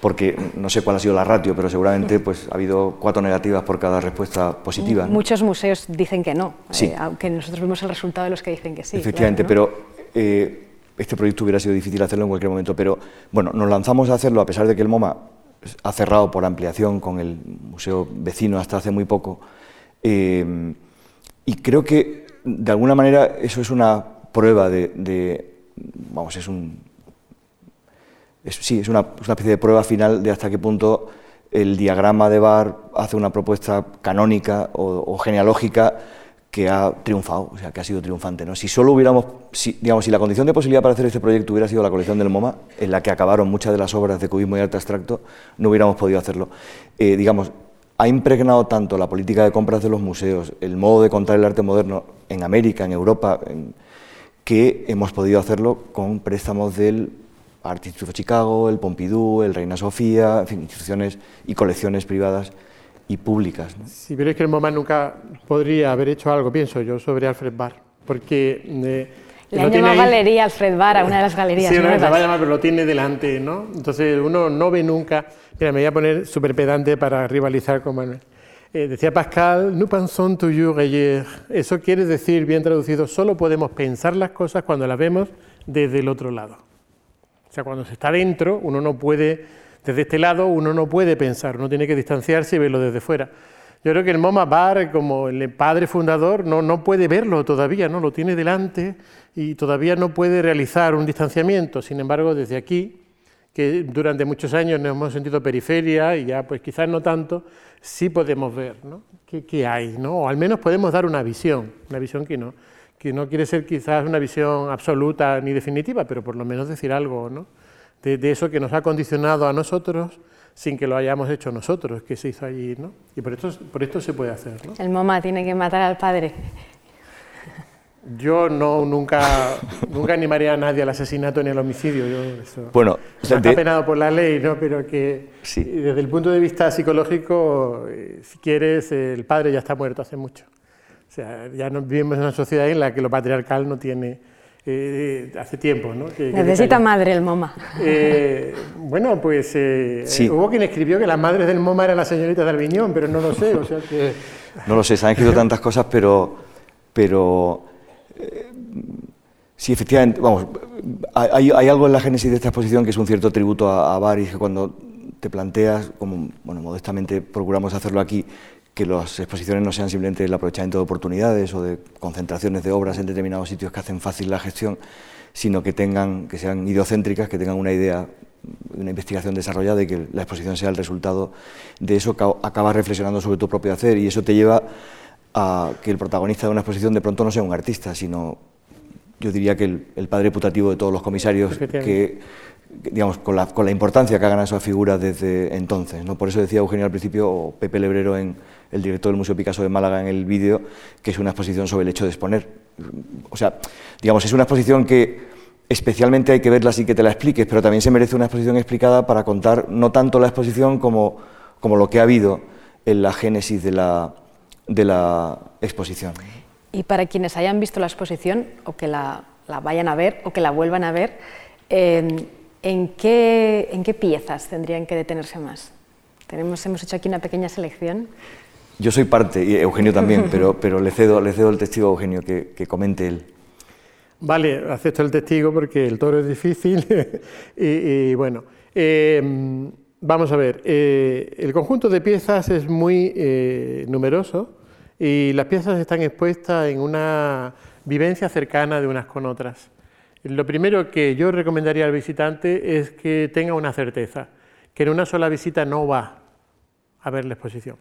S2: porque no sé cuál ha sido la ratio, pero seguramente pues, ha habido cuatro negativas por cada respuesta positiva.
S1: Muchos museos dicen que no, eh, aunque nosotros vemos el resultado de los que dicen que sí.
S2: Efectivamente, pero eh, este proyecto hubiera sido difícil hacerlo en cualquier momento, pero bueno, nos lanzamos a hacerlo a pesar de que el MoMA ha cerrado por ampliación con el museo vecino hasta hace muy poco eh, y creo que de alguna manera eso es una prueba de, vamos, es un, sí, es una, especie de prueba final de hasta qué punto el diagrama de Bar hace una propuesta canónica o, genealógica que ha triunfado, o sea, que ha sido triunfante. ¿no? Si solo hubiéramos, si, digamos, si la condición de posibilidad para hacer este proyecto hubiera sido la colección del MoMA, en la que acabaron muchas de las obras de cubismo y arte abstracto, no hubiéramos podido hacerlo. Eh, digamos, ha impregnado tanto la política de compras de los museos, el modo de contar el arte moderno en América, en Europa, que hemos podido hacerlo con préstamos del Art Institute of Chicago, el Pompidou, el Reina Sofía, en fin, instituciones y colecciones privadas y públicas.
S3: Sí, pero es que el MoMA nunca podría haber hecho algo, pienso yo, sobre Alfred Barr, porque... Eh,
S1: Le han llamado galería Alfred Barra, una de las galerías
S3: Sí,
S1: una
S3: se va a llamar, pero lo tiene delante, ¿no? Entonces uno no ve nunca... Mira, me voy a poner súper pedante para rivalizar con Manuel. Eh, decía Pascal, nous pensons toujours ailleurs. Eso quiere decir, bien traducido, solo podemos pensar las cosas cuando las vemos desde el otro lado. O sea, cuando se está dentro, uno no puede, desde este lado, uno no puede pensar, uno tiene que distanciarse y verlo desde fuera. Yo creo que el MoMA Bar, como el padre fundador, no, no puede verlo todavía, no lo tiene delante y todavía no puede realizar un distanciamiento. Sin embargo, desde aquí, que durante muchos años nos hemos sentido periferia y ya pues quizás no tanto, sí podemos ver ¿no? ¿Qué, hay, ¿no? o al menos podemos dar una visión, una visión que no, que no quiere ser quizás una visión absoluta ni definitiva, pero por lo menos decir algo ¿no? de, eso que nos ha condicionado a nosotros sin que lo hayamos hecho nosotros, que se hizo allí, ¿no? Y por esto, por esto se puede hacer, ¿no?
S1: El MoMA tiene que matar al padre.
S3: Yo no, nunca, nunca animaría a nadie al asesinato ni al homicidio. Yo, eso,
S2: bueno,
S3: está penado por la ley, ¿no? pero que desde el punto de vista psicológico, eh, si quieres, el padre ya está muerto hace mucho. O sea, ya no, vivimos en una sociedad en la que lo patriarcal no tiene, eh, hace tiempo. ¿no?
S1: Necesita madre el MoMA.
S3: Eh, bueno, pues hubo quien escribió que las madres del MoMA eran las señoritas de Albiñón, pero no lo sé. O sea que...
S2: No lo sé, se han escrito tantas cosas, pero, pero sí, efectivamente, vamos, hay, algo en la génesis de esta exposición que es un cierto tributo a, a Baris, que cuando te planteas, como bueno, modestamente procuramos hacerlo aquí, que las exposiciones no sean simplemente el aprovechamiento de oportunidades o de concentraciones de obras en determinados sitios que hacen fácil la gestión, sino que tengan, que sean ideocéntricas, que tengan una idea, una investigación desarrollada y que la exposición sea el resultado de eso, acabas reflexionando sobre tu propio hacer y eso te lleva a que el protagonista de una exposición de pronto no sea un artista, sino yo diría que el, padre putativo de todos los comisarios, que, digamos, con la, con la, importancia que ha ganado esa figura desde entonces. ¿no? Por eso decía Eugenio al principio, o Pepe Lebrero, en, el director del Museo Picasso de Málaga, en el vídeo, que es una exposición sobre el hecho de exponer. O sea, digamos, es una exposición que especialmente hay que verla así que te la expliques, pero también se merece una exposición explicada para contar no tanto la exposición como, como lo que ha habido en la génesis de la, de la exposición.
S1: Y para quienes hayan visto la exposición o que la, vayan a ver o que la vuelvan a ver, ¿en, qué, ¿en, qué, piezas tendrían que detenerse más? Tenemos, hemos hecho aquí una pequeña selección.
S2: Yo soy parte, y Eugenio también, pero, pero le, cedo, le cedo el testigo a Eugenio que, que comente él.
S3: Vale, acepto el testigo porque el toro es difícil y, bueno. Eh, vamos a ver, eh, el conjunto de piezas es muy eh, numeroso y las piezas están expuestas en una vivencia cercana de unas con otras. Lo primero que yo recomendaría al visitante es que tenga una certeza, que en una sola visita no va a ver la exposición.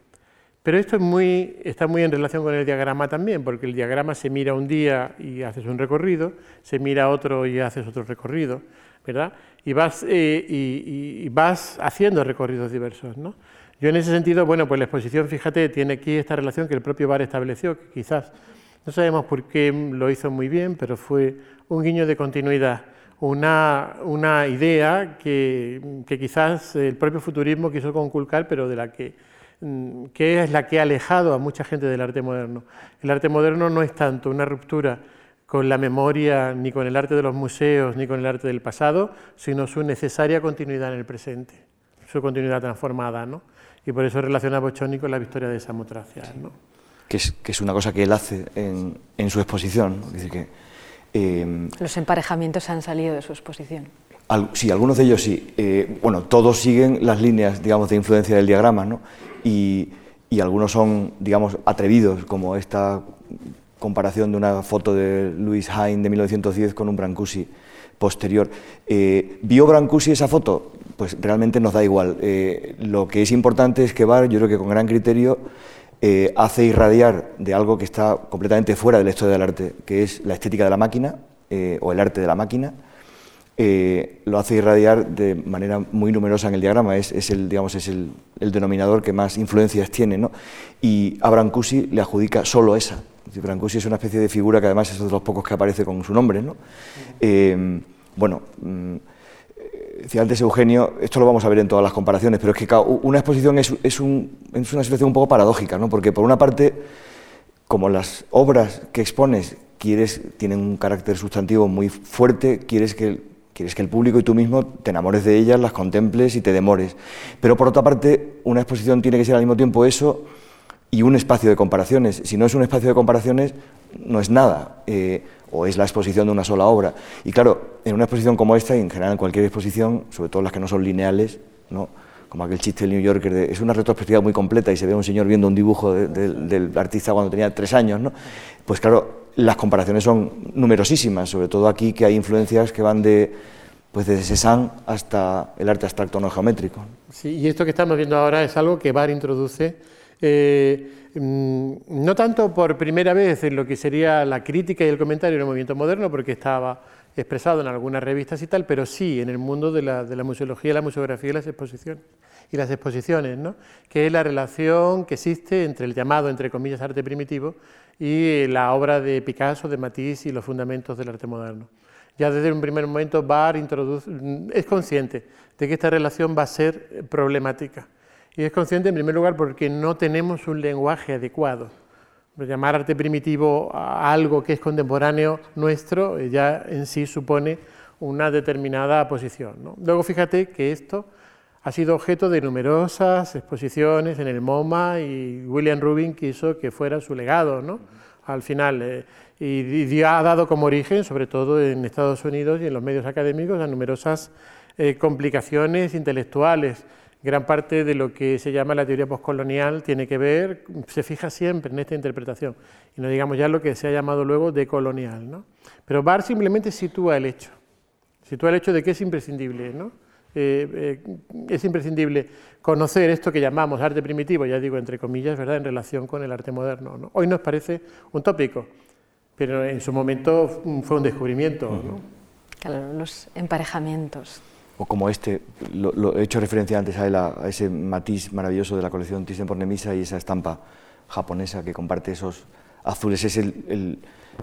S3: Pero esto está muy en relación con el diagrama también, porque el diagrama se mira un día y haces un recorrido, se mira otro y haces otro recorrido, ¿verdad? Y vas, eh, y vas haciendo recorridos diversos, ¿no? Yo en ese sentido, bueno, pues la exposición, fíjate, tiene aquí esta relación que el propio Bar estableció, que quizás no sabemos por qué lo hizo muy bien, pero fue un guiño de continuidad, una, una idea que, que, quizás el propio futurismo quiso conculcar, pero de la que, que es la que ha alejado a mucha gente del arte moderno. El arte moderno no es tanto una ruptura con la memoria, ni con el arte de los museos, ni con el arte del pasado, sino su necesaria continuidad en el presente, su continuidad transformada, ¿no? y por eso relaciona Bocconi con la victoria de Samotracia. ¿no?
S2: Que, es, que es una cosa que él hace en, en su exposición. Dice que,
S1: eh, Los emparejamientos han salido de su exposición.
S2: Sí, algunos de ellos sí. Eh, bueno, todos siguen las líneas, digamos, de influencia del diagrama, ¿no? Y, y algunos son, digamos, atrevidos, como esta comparación de una foto de Louis Hine de 1910 con un Brancusi posterior. Eh, ¿Vio Brancusi esa foto? Pues realmente nos da igual. Eh, lo que es importante es que Bar, yo creo que con gran criterio, eh, hace irradiar de algo que está completamente fuera de la historia del arte, que es la estética de la máquina o el arte de la máquina. Lo hace irradiar de manera muy numerosa en el diagrama, es, el, digamos, es el, denominador que más influencias tiene. ¿no? Y a Brancusi le adjudica solo esa. Brancusi es una especie de figura que además es de los pocos que aparece con su nombre. ¿no? Eh, bueno, mm, decía antes Eugenio, esto lo vamos a ver en todas las comparaciones, pero es que una exposición es, es, una situación un poco paradójica, ¿no? porque por una parte, como las obras que expones quieres, tienen un carácter sustantivo muy fuerte, quieres que, quieres que el público y tú mismo te enamores de ellas, las contemples y te demores. Pero por otra parte, una exposición tiene que ser al mismo tiempo eso y un espacio de comparaciones. Si no es un espacio de comparaciones, no es nada, eh, o es la exposición de una sola obra. Y claro, en una exposición como esta, y en general en cualquier exposición, sobre todo las que no son lineales, ¿no? como aquel chiste del New Yorker, es una retrospectiva muy completa y se ve a un señor viendo un dibujo del artista cuando tenía tres años, ¿no? pues claro, las comparaciones son numerosísimas, sobre todo aquí que hay influencias que van de, pues desde Cézanne hasta el arte abstracto no geométrico.
S3: Sí, y esto que estamos viendo ahora es algo que Bar introduce, eh, mm, no tanto por primera vez en lo que sería la crítica y el comentario del movimiento moderno, porque estaba expresado en algunas revistas y tal, pero sí en el mundo de la, de la museología, la museografía y las exposiciones. Y las exposiciones, ¿no? que es la relación que existe entre el llamado, entre comillas, arte primitivo y la obra de Picasso, de Matisse y los fundamentos del arte moderno. Ya desde un primer momento Bar introduce, es consciente de que esta relación va a ser problemática. Y es consciente en primer lugar porque no tenemos un lenguaje adecuado llamar arte primitivo a algo que es contemporáneo nuestro eh, ya en sí supone una determinada posición. Luego fíjate que esto ha sido objeto de numerosas exposiciones en el MoMA y William Rubin quiso que fuera su legado ¿no? al final. Eh, y, ha dado como origen, sobre todo en Estados Unidos y en los medios académicos, a numerosas eh, complicaciones intelectuales gran parte de lo que se llama la teoría postcolonial tiene que ver, se fija siempre en esta interpretación, y no digamos ya lo que se ha llamado luego decolonial. ¿no? Pero Barr simplemente sitúa el hecho, sitúa el hecho de que es imprescindible, ¿no? Eh, eh, es imprescindible conocer esto que llamamos arte primitivo, ya digo entre comillas, ¿verdad? en relación con el arte moderno. ¿no? Hoy nos parece un tópico, pero en su momento fue un descubrimiento. ¿no?
S1: Claro, los emparejamientos
S2: o como este, lo, he hecho referencia antes a, ese matiz maravilloso de la colección Thyssen por Nemisa y esa estampa japonesa que comparte esos azules, es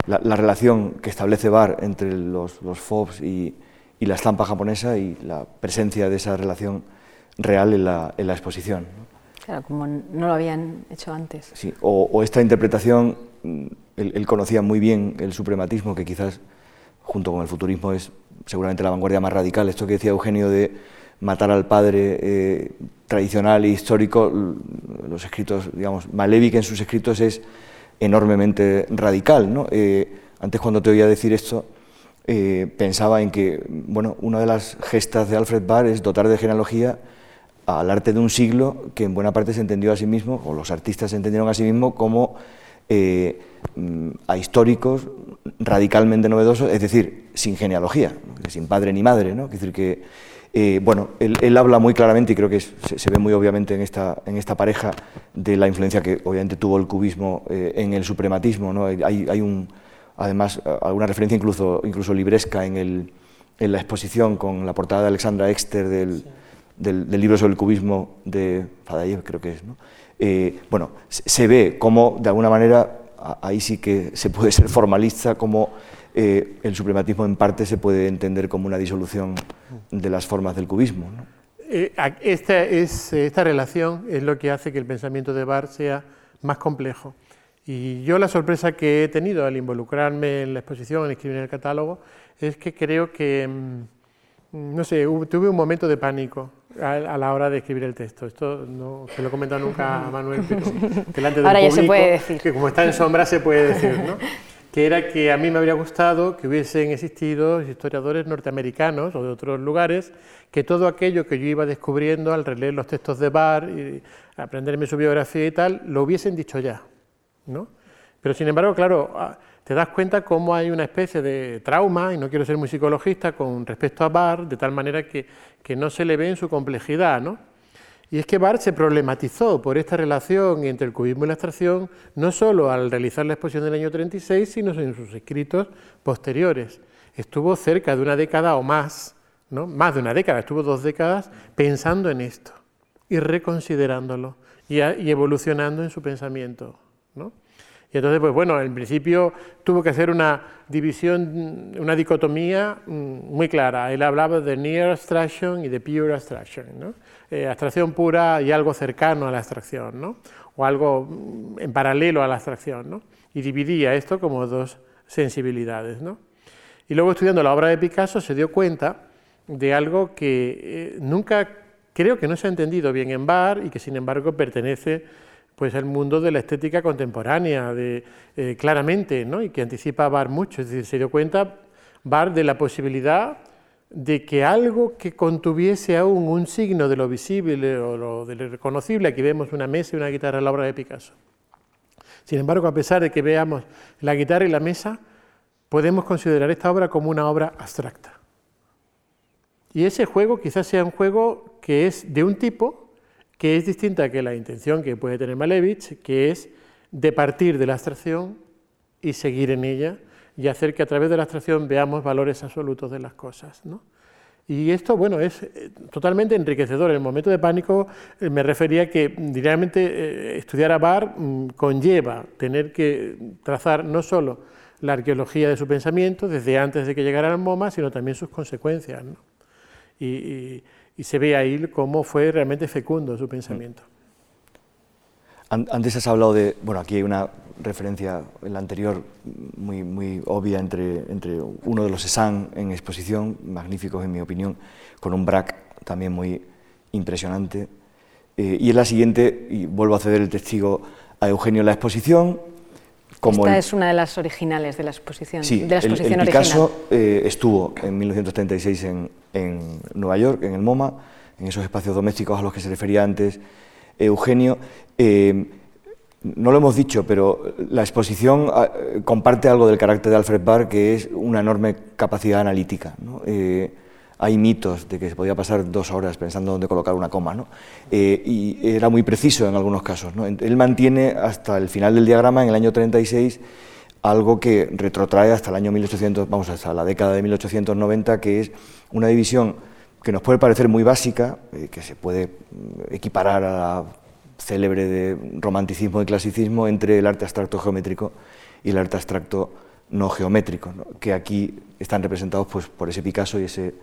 S2: la, relación que establece Bar entre los, los FOBs y, la estampa japonesa y la presencia de esa relación real en la, exposición.
S1: Claro, como no lo habían hecho antes.
S2: Sí, o, esta interpretación, mm, él conocía muy bien el suprematismo que quizás junto con el futurismo es seguramente la vanguardia más radical. Esto que decía Eugenio de matar al padre eh, tradicional e histórico, los escritos, digamos, Malevich en sus escritos es enormemente radical. ¿no? Eh, antes cuando te oía decir esto, eh, pensaba en que bueno, una de las gestas de Alfred Barr es dotar de genealogía al arte de un siglo que en buena parte se entendió a sí mismo, o los artistas se entendieron a sí mismos como mm, a históricos radicalmente novedosos, es decir, sin genealogía, sin padre ni madre. ¿no? Decir, que, eh, bueno, él, habla muy claramente, y creo que se, ve muy obviamente en esta, en esta pareja, de la influencia que obviamente tuvo el cubismo eh, en el suprematismo. ¿no? Hay, hay, un, además, alguna referencia incluso, incluso libresca en, el, en la exposición con la portada de Alexandra Exter del, del, libro sobre el cubismo de Fadayev, creo que es. ¿no? Eh, bueno, se ve cómo, de alguna manera, ahí sí que se puede ser formalista, como eh, el suprematismo en parte se puede entender como una disolución de las formas del cubismo.
S3: Eh, esta, es, esta relación es lo que hace que el pensamiento de Barr sea más complejo. Y yo la sorpresa que he tenido al involucrarme en la exposición, en escribir en el catálogo, es que creo que, mm, no sé, tuve un momento de pánico a, la hora de escribir el texto. Esto no se lo he comentado nunca a Manuel, pero delante del
S1: Ahora
S3: ya
S1: se puede decir.
S3: que como está en sombra se puede decir, ¿no? que era que a mí me habría gustado que hubiesen existido historiadores norteamericanos o de otros lugares, que todo aquello que yo iba descubriendo al releer los textos de Barr y aprenderme su biografía y tal, lo hubiesen dicho ya, ¿no? Pero sin embargo, claro, ah, te das cuenta cómo hay una especie de trauma, y no quiero ser muy psicologista, con respecto a Barr, de tal manera que, que no se le ve en su complejidad, ¿no? Y es que Barr se problematizó por esta relación entre el cubismo y la abstracción, no solo al realizar la exposición del año 36, sino en sus escritos posteriores. Estuvo cerca de una década o más, ¿no? más de una década, estuvo dos décadas pensando en esto y reconsiderándolo y, y evolucionando en su pensamiento. ¿No? Y entonces, pues bueno, en principio tuvo que hacer una división, una dicotomía mm, muy clara. Él hablaba de near abstraction y de pure abstraction, ¿no? Eh, abstracción pura y algo cercano a la abstracción, ¿no? o algo mm, en paralelo a la abstracción. ¿no? Y dividía esto como dos sensibilidades. ¿no? Y luego estudiando la obra de Picasso se dio cuenta de algo que eh, nunca creo que no se ha entendido bien en Bar y que sin embargo pertenece pues al mundo de la estética contemporánea, de, eh, claramente, ¿no? y que anticipa a Bar mucho. Es decir, se dio cuenta Bar de la posibilidad de que algo que contuviese aún un signo de lo visible o de lo reconocible, aquí vemos una mesa y una guitarra en la obra de Picasso. Sin embargo, a pesar de que veamos la guitarra y la mesa, podemos considerar esta obra como una obra abstracta. Y ese juego quizás sea un juego que es de un tipo que es distinta que la intención que puede tener Malevich, que es de partir de la abstracción y seguir en ella y hacer que a través de la abstracción veamos valores absolutos de las cosas. Y esto, bueno, es eh, totalmente enriquecedor. En el momento de pánico eh, me refería que directamente eh, estudiar a Bar mm, conlleva tener que trazar no solo la arqueología de su pensamiento desde antes de que llegara al MoMA, sino también sus consecuencias. Y, se ve ahí cómo fue realmente fecundo su pensamiento.
S2: Antes has hablado de, bueno, aquí hay una referencia en la anterior muy, muy obvia entre, entre uno de los Esan en exposición, magníficos en mi opinión, con un BRAC también muy impresionante. Eh, y en la siguiente, y vuelvo a ceder el testigo a Eugenio en la exposición.
S1: Como Esta es una de las originales de la exposición.
S2: Sí,
S1: de la
S2: exposición el, Picasso eh, estuvo en 1936 en, en Nueva York, en el MoMA, en esos espacios domésticos a los que se refería antes Eugenio. Eh, no lo hemos dicho, pero la exposición ah, comparte algo del carácter de Alfred Barr, que es una enorme capacidad analítica. Eh, hay mitos de que se podía pasar dos horas pensando dónde colocar una coma, ¿no? Eh, y era muy preciso en algunos casos. Él mantiene hasta el final del diagrama, en el año 36, algo que retrotrae hasta el año 1800, vamos, hasta la década de 1890, que es una división que nos puede parecer muy básica, eh, que se puede mm, equiparar a la célebre de romanticismo y clasicismo entre el arte abstracto geométrico y el arte abstracto no geométrico, que aquí están representados pues, por ese Picasso y ese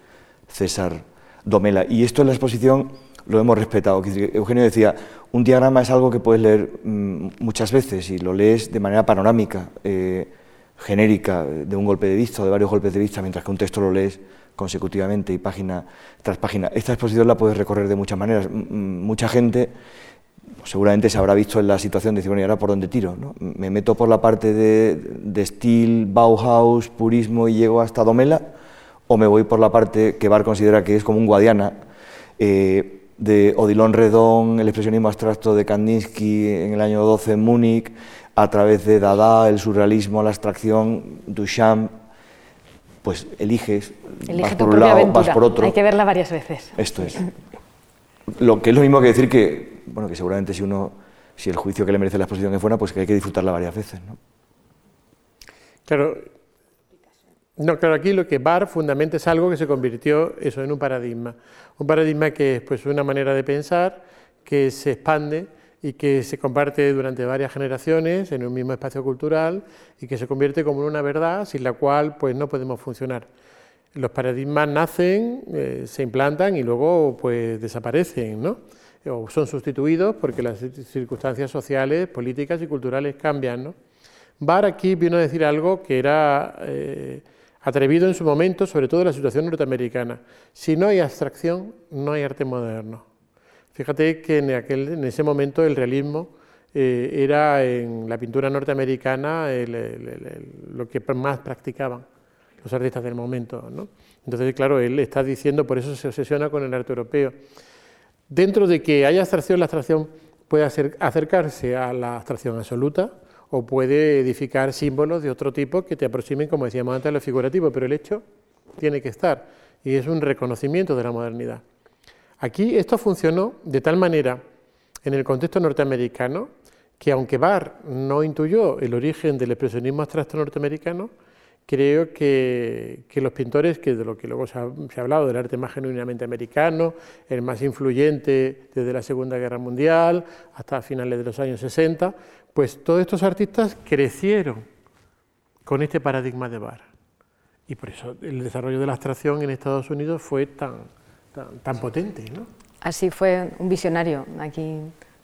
S2: César Domela. Y esto en la exposición lo hemos respetado. Eugenio decía, un diagrama es algo que puedes leer mm, muchas veces y lo lees de manera panorámica, eh, genérica, de un golpe de vista o de varios golpes de vista, mientras que un texto lo lees consecutivamente y página tras página. Esta exposición la puedes recorrer de muchas maneras. Mucha gente seguramente se habrá visto en la situación de decir, bueno, ¿y ahora por dónde tiro? ¿Me meto por la parte de, de Bauhaus, purismo y llego hasta Domela? ¿O me voy por la parte que Bar considera que es como un Guadiana, eh, de Odilon Redón, el expresionismo abstracto de Kandinsky en el año 12 en Múnich, a través de Dada, el surrealismo, la abstracción, Duchamp, pues eliges, vas por un lado, vas por otro.
S1: Hay que verla varias veces.
S2: Esto es. Lo que es lo mismo que decir que, bueno, que seguramente si uno, si el juicio que le merece la exposición es buena, pues que hay que disfrutarla varias veces, ¿no?
S3: Claro, no, claro, aquí lo que Bar fundamentalmente es algo que se convirtió eso en un paradigma. Un paradigma que es pues una manera de pensar que se expande y que se comparte durante varias generaciones en un mismo espacio cultural y que se convierte como una verdad sin la cual pues no podemos funcionar. Los paradigmas nacen, eh, se implantan y luego pues desaparecen, ¿no? o son sustituidos porque las circunstancias sociales, políticas y culturales cambian. ¿no? Barr aquí vino a decir algo que era eh, atrevido en su momento, sobre todo en la situación norteamericana. Si no hay abstracción, no hay arte moderno. Fíjate que en, ese momento el realismo eh, era en la pintura norteamericana lo que más practicaban los artistas del momento. Entonces, claro, él está diciendo, por eso se obsesiona con el arte europeo. Dentro de que haya abstracción, la abstracción puede acercarse a la abstracción absoluta o puede edificar símbolos de otro tipo que te aproximen, como decíamos antes, a lo figurativo, pero el hecho tiene que estar y es un reconocimiento de la modernidad. Aquí esto funcionó de tal manera en el contexto norteamericano que aunque Barr no intuyó el origen del expresionismo abstracto norteamericano, creo que, los pintores, que de lo que luego se ha, hablado del arte más genuinamente americano, el más influyente desde la Segunda Guerra Mundial hasta finales de los años 60, pues todos estos artistas crecieron con este paradigma de Barr. Y por eso el desarrollo de la abstracción en Estados Unidos fue tan, tan, potente. ¿no?
S1: Así fue un visionario. Aquí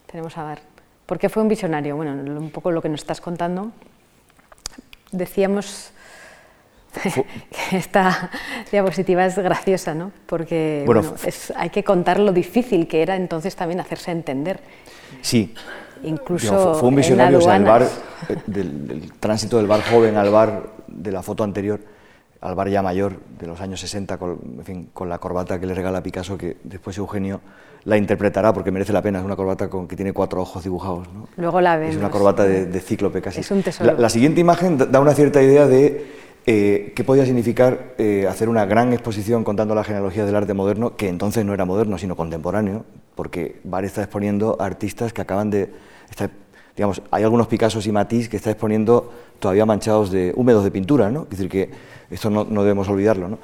S1: tenemos a ver. ¿Por qué fue un visionario? Bueno, un poco lo que nos estás contando. decíamos que esta diapositiva es graciosa, ¿no? porque hay que contar lo difícil que era entonces también hacerse entender.
S2: Sí.
S1: Incluso
S2: fue un visionario, o el bar, eh, del, tránsito del bar joven al bar de la foto anterior, al bar ya mayor de los años 60, con, con la corbata que le regala Picasso, que después Eugenio la interpretará porque merece la pena. Es una corbata con, que tiene cuatro ojos dibujados.
S1: Luego la vemos.
S2: Es una corbata de, cíclope casi.
S1: Es un tesoro.
S2: La, siguiente imagen da una cierta idea de eh, qué podía significar eh, hacer una gran exposición contando la genealogía del arte moderno, que entonces no era moderno, sino contemporáneo, porque Bar está exponiendo artistas que acaban de... digamos, hay algunos Picassos y Matisse que está exponiendo todavía manchados de húmedos de pintura, ¿no? Es decir, que esto no, no debemos olvidarlo, ¿no?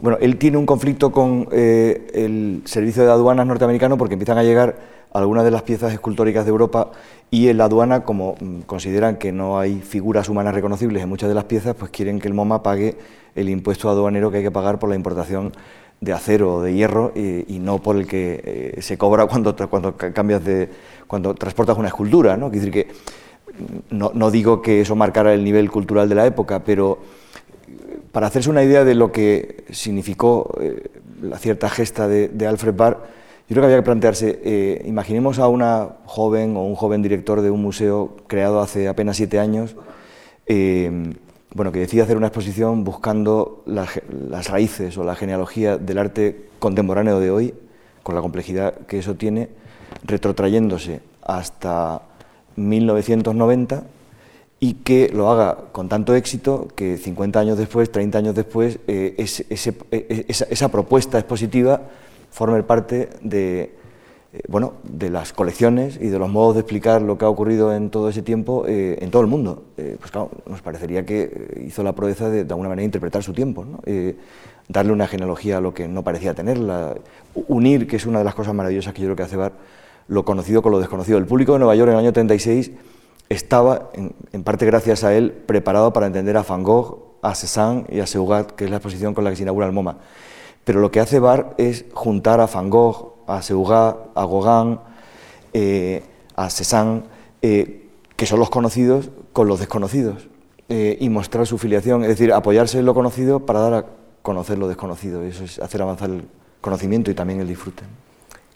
S2: Bueno, él tiene un conflicto con eh, el servicio de aduanas norteamericano porque empiezan a llegar algunas de las piezas escultóricas de Europa y en la aduana, como mm, consideran que no hay figuras humanas reconocibles en muchas de las piezas, pues quieren que el MoMA pague el impuesto aduanero que hay que pagar por la importación de acero o de hierro y, no por el que eh, se cobra cuando, cuando cambias de cuando transportas una escultura, ¿no? Quiere decir que mm, no, no digo que eso marcara el nivel cultural de la época, pero para hacerse una idea de lo que significó eh, la cierta gesta de, Alfred Barr, yo creo que había que plantearse, eh, imaginemos a una joven o un joven director de un museo creado hace apenas siete años, eh, bueno, que decide hacer una exposición buscando las raíces o la genealogía del arte contemporáneo de hoy, con la complejidad que eso tiene, retrotrayéndose hasta 1990 y que lo haga con tanto éxito que 50 años después, 30 años después, eh, e, e, esa, propuesta expositiva forme parte de, eh, bueno, de las colecciones y de los modos de explicar lo que ha ocurrido en todo ese tiempo eh, en todo el mundo. pues claro, nos parecería que hizo la proeza de, de alguna manera interpretar su tiempo, darle una genealogía a lo que no parecía tenerla, unir, que es una de las cosas maravillosas que yo creo que hace Bar, lo conocido con lo desconocido. El público de Nueva York en el año 36 estaba, en, parte gracias a él, preparado para entender a Van Gogh, a Cézanne y a Seugat, que es la exposición con la que se inaugura el MoMA. Pero lo que hace Bar es juntar a Van Gogh, a Seugat, a Gauguin, eh, a Cézanne, eh, que son los conocidos, con los desconocidos, eh, y mostrar su filiación, es decir, apoyarse en lo conocido para dar a conocer lo desconocido. Eso es hacer avanzar el conocimiento y también el disfrute.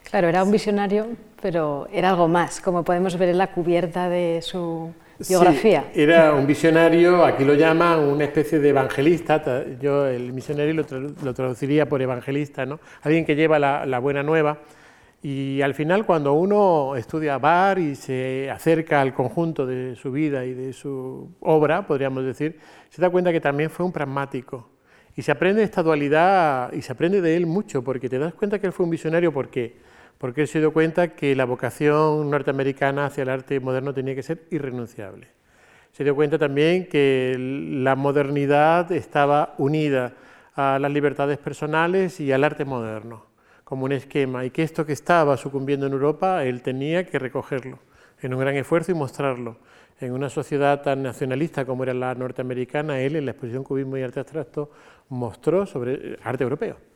S1: Claro, era un visionario, pero era algo más, como podemos ver en la cubierta de su biografía.
S3: Sí, era un visionario, aquí lo llaman una especie de evangelista, yo el misionario lo, traduciría por evangelista, ¿no? alguien que lleva la, buena nueva. Y al final, cuando uno estudia Bar y se acerca al conjunto de su vida y de su obra, podríamos decir, se da cuenta que también fue un pragmático. Y se aprende esta dualidad y se aprende de él mucho, porque te das cuenta que él fue un visionario porque porque él se dio cuenta que la vocación norteamericana hacia el arte moderno tenía que ser irrenunciable. Se dio cuenta también que la modernidad estaba unida a las libertades personales y al arte moderno, como un esquema, y que esto que estaba sucumbiendo en Europa, él tenía que recogerlo en un gran esfuerzo y mostrarlo. En una sociedad tan nacionalista como era la norteamericana, él en la exposición Cubismo y Arte Abstracto mostró sobre arte europeo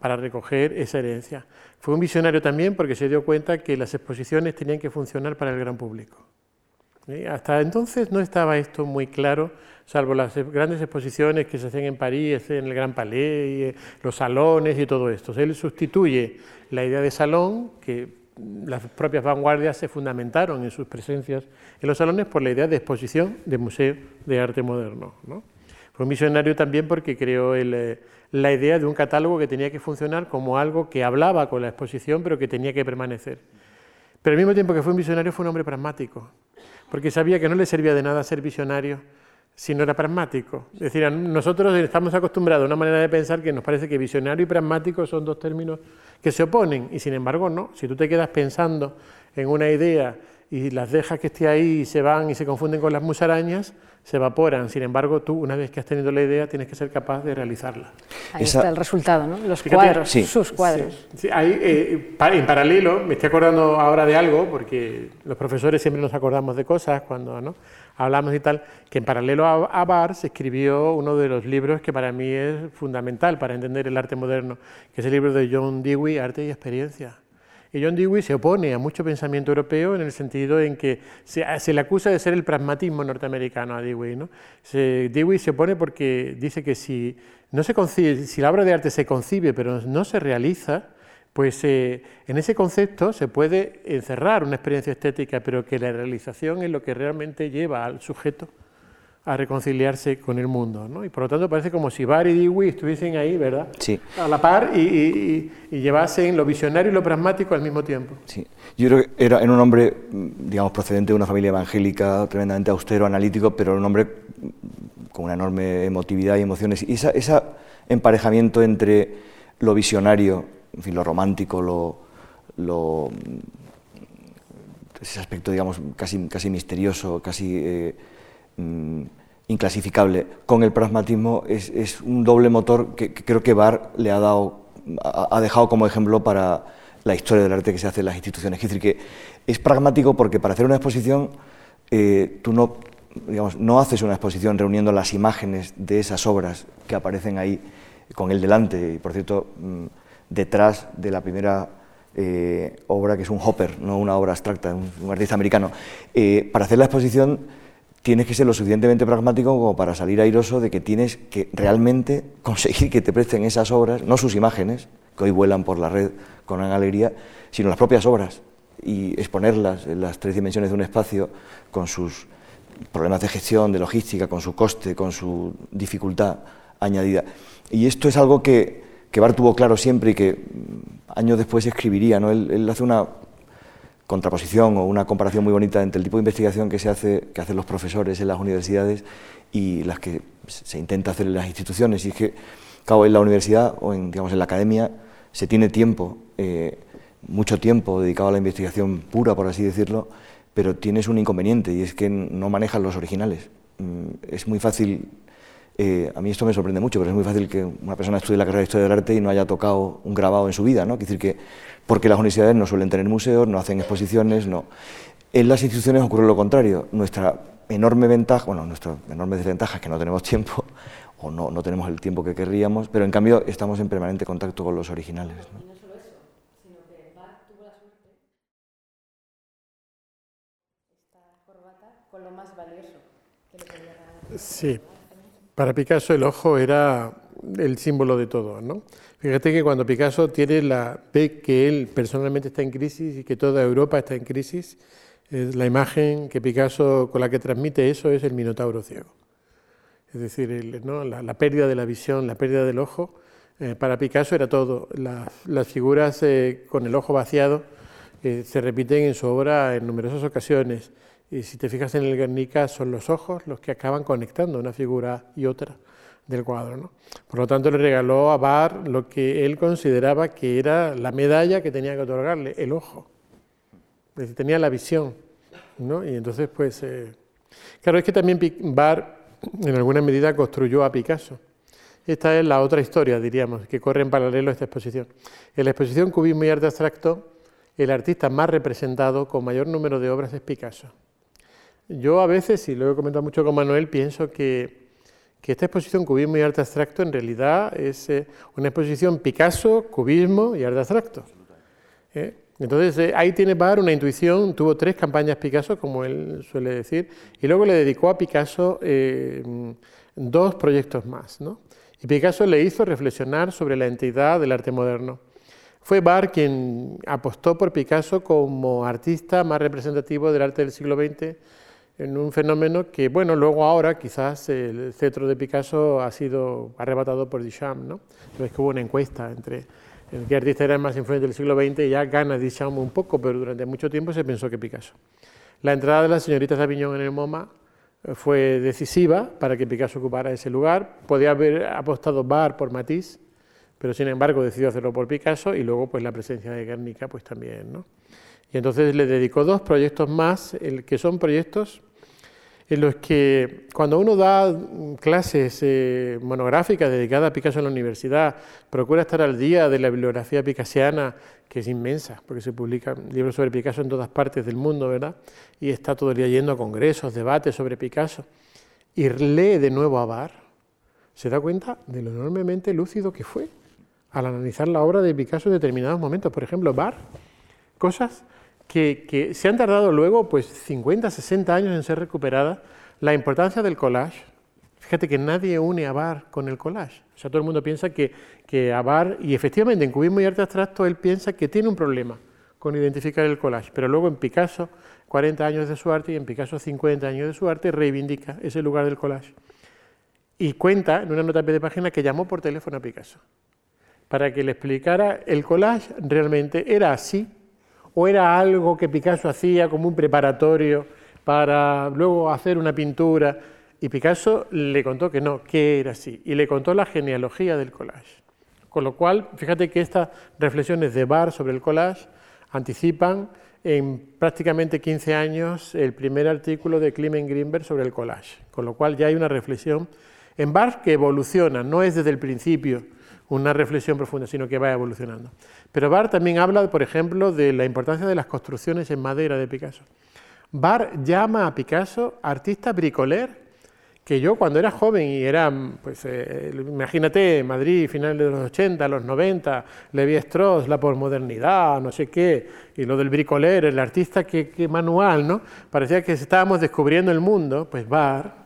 S3: para recoger esa herencia. Fue un visionario también porque se dio cuenta que las exposiciones tenían que funcionar para el gran público. Hasta entonces no estaba esto muy claro, salvo las grandes exposiciones que se hacen en París, en el Gran Palais, los salones y todo esto. Él sustituye la idea de salón, que las propias vanguardias se fundamentaron en sus presencias en los salones por la idea de exposición de museo de arte moderno. Fue un visionario también porque creó el, eh, la idea de un catálogo que tenía que funcionar como algo que hablaba con la exposición, pero que tenía que permanecer. Pero al mismo tiempo que fue un visionario, fue un hombre pragmático, porque sabía que no le servía de nada ser visionario si no era pragmático. Es decir, nosotros estamos acostumbrados a una manera de pensar que nos parece que visionario y pragmático son dos términos que se oponen, y sin embargo no. Si tú te quedas pensando en una idea y las dejas que esté ahí y se van y se confunden con las musarañas, se evaporan. Sin embargo, tú, una vez que has tenido la idea, tienes que ser capaz de realizarla.
S1: Ahí está el resultado, ¿no? Los cuadros, sus cuadros.
S3: Sí, eh, en paralelo, me estoy acordando ahora de algo, porque los profesores siempre nos acordamos de cosas cuando ¿no? hablamos y tal, que en paralelo a, a Bar se escribió uno de los libros que para mí es fundamental para entender el arte moderno, que es el libro de John Dewey, Arte y Experiencia Y John Dewey se opone a mucho pensamiento europeo en el sentido en que se, le acusa de ser el pragmatismo norteamericano a Dewey. ¿no? Dewey se opone porque dice que se si la obra de arte se concibe pero no se realiza, pues eh, en ese concepto se puede encerrar una experiencia estética, pero que la realización es lo que realmente lleva al sujeto a reconciliarse con el mundo. ¿no? Y por lo tanto parece como si Bar y Dewey estuviesen ahí, ¿verdad?
S2: Sí.
S3: A la par y, llevasen lo visionario y lo pragmático al mismo tiempo.
S2: Sí. Yo creo que era, un hombre, digamos, procedente de una familia evangélica, tremendamente austero, analítico, pero un hombre con una enorme emotividad y emociones. Y ese emparejamiento entre lo visionario, en fin, lo romántico, lo, lo ese aspecto, digamos, casi, casi misterioso, casi... Eh, Mm, inclasificable con el pragmatismo es, un doble motor que, creo que Barr le ha dado, ha, dejado como ejemplo para la historia del arte que se hace en las instituciones. Es decir, que es pragmático porque para hacer una exposición eh, tú no, digamos, no haces una exposición reuniendo las imágenes de esas obras que aparecen ahí con él delante, y por cierto, mm, detrás de la primera eh, obra que es un Hopper, no una obra abstracta, un, un artista americano. Eh, para hacer la exposición tienes que ser lo suficientemente pragmático como para salir airoso de que tienes que realmente conseguir que te presten esas obras, no sus imágenes, que hoy vuelan por la red con gran alegría, sino las propias obras y exponerlas en las tres dimensiones de un espacio con sus problemas de gestión, de logística, con su coste, con su dificultad añadida. Y esto es algo que, que tuvo claro siempre y que mm, años después escribiría. ¿no? él hace una contraposición o una comparación muy bonita entre el tipo de investigación que se hace, que hacen los profesores en las universidades y las que se intenta hacer en las instituciones. Y es que, claro, en la universidad o en, digamos, en la academia se tiene tiempo, eh, mucho tiempo dedicado a la investigación pura, por así decirlo, pero tienes un inconveniente y es que no manejas los originales. Mm, es muy fácil, eh, a mí esto me sorprende mucho, pero es muy fácil que una persona estudie la carrera de Historia del Arte y no haya tocado un grabado en su vida, ¿no? Es decir, que porque las universidades no suelen tener museos, no hacen exposiciones, no. En las instituciones ocurre lo contrario. Nuestra enorme ventaja, bueno, nuestra enorme desventaja es que no tenemos tiempo, o no, no tenemos el tiempo que querríamos, pero en cambio estamos en permanente contacto con los originales. ¿no? Y no solo eso, sino que Bach tuvo la suerte
S3: esta corbata con lo más valioso que le podía Sí, para Picasso el ojo era el símbolo de todo, ¿no? Fíjate que cuando Picasso tiene la, ve que él personalmente está en crisis y que toda Europa está en crisis, la imagen que Picasso con la que transmite eso es el minotauro ciego. Es decir, la, pérdida de la visión, la pérdida del ojo, eh, para Picasso era todo. las figuras eh, con el ojo vaciado eh, se repiten en su obra en numerosas ocasiones. Y si te fijas en el Guernica, son los ojos los que acaban conectando una figura y otra del cuadro. ¿no? Por lo tanto, le regaló a Bar lo que él consideraba que era la medalla que tenía que otorgarle, el ojo. Es tenía la visión. ¿no? Y entonces, pues, eh, claro, es que también Bar, en alguna medida, construyó a Picasso. Esta es la otra historia, diríamos, que corre en paralelo a esta exposición. En la exposición Cubismo y Arte Abstracto, el artista más representado con mayor número de obras es Picasso. Yo a veces, y lo he comentado mucho con Manuel, pienso que que esta exposición Cubismo y Arte Abstracto en realidad es eh, una exposición Picasso, Cubismo y Arte Abstracto. ¿eh? Entonces eh, ahí tiene Bar una intuición, tuvo tres campañas Picasso, como él suele decir, y luego le dedicó a Picasso dos proyectos más. Y Picasso le hizo reflexionar sobre la entidad del arte moderno. Fue Bar quien apostó por Picasso como artista más representativo del arte del siglo XX en un fenómeno que, bueno, luego ahora quizás el cetro de Picasso ha sido arrebatado por Duchamp, ¿no? Entonces que hubo una encuesta entre qué artista era el más influyente del siglo XX y ya gana Duchamp un poco, pero durante mucho tiempo se pensó que Picasso. La entrada de la señorita Saviñón en el MoMA eh, fue decisiva para que Picasso ocupara ese lugar. Podía haber apostado Bar por Matisse, pero sin embargo decidió hacerlo por Picasso y luego pues la presencia de Guernica pues también, ¿no? Y entonces le dedicó dos proyectos más, el, que son proyectos en los que cuando uno da clases eh, monográficas dedicadas a Picasso en la universidad, procura estar al día de la bibliografía picasiana, que es inmensa, porque se publican libros sobre Picasso en todas partes del mundo, ¿verdad? Y está todo el día yendo a congresos, debates sobre Picasso, y lee de nuevo a Bar, se da cuenta de lo enormemente lúcido que fue al analizar la obra de Picasso en determinados momentos. Por ejemplo, Bar cosas que, se han tardado luego pues 50, 60 años en ser recuperadas. La importancia del collage. Fíjate que nadie une a Bar con el collage. O sea, todo el mundo piensa que, que a Bar, y efectivamente en cubismo y arte abstracto, él piensa que tiene un problema con identificar el collage, pero luego en Picasso, 40 años de su arte, y en Picasso 50 años de su arte, reivindica ese lugar del collage. Y cuenta en una nota de página que llamó por teléfono a Picasso para que le explicara el collage realmente era así o era algo que Picasso hacía como un preparatorio para luego hacer una pintura. Y Picasso le contó que no, que era así, y le contó la genealogía del collage. Con lo cual, fíjate que estas reflexiones de Barr sobre el collage anticipan en prácticamente 15 años el primer artículo de Clement Greenberg sobre el collage. Con lo cual ya hay una reflexión en Barr que evoluciona, no es desde el principio, una reflexión profunda, sino que va evolucionando. Pero Bar también habla, por ejemplo, de la importancia de las construcciones en madera de Picasso. Bar llama a Picasso artista bricoler, que yo cuando era joven y era, pues eh, imagínate, Madrid, finales de los 80, los 90, Levi Strauss, la posmodernidad, no sé qué, y lo del bricoler, el artista que, manual, ¿no? Parecía que estábamos descubriendo el mundo, pues Bar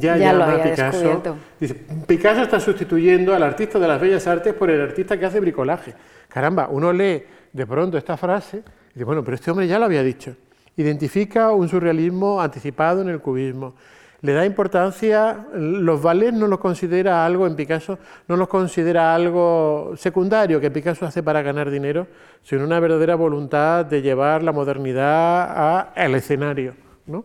S3: ya, llama Picasso. Dice, Picasso está sustituyendo al artista de las bellas artes por el artista que hace bricolaje. Caramba, uno lee de pronto esta frase y dice, bueno, pero este hombre ya lo había dicho. Identifica un surrealismo anticipado en el cubismo. Le da importancia, los ballets no los considera algo en Picasso, no los considera algo secundario que Picasso hace para ganar dinero, sino una verdadera voluntad de llevar la modernidad al escenario. ¿no?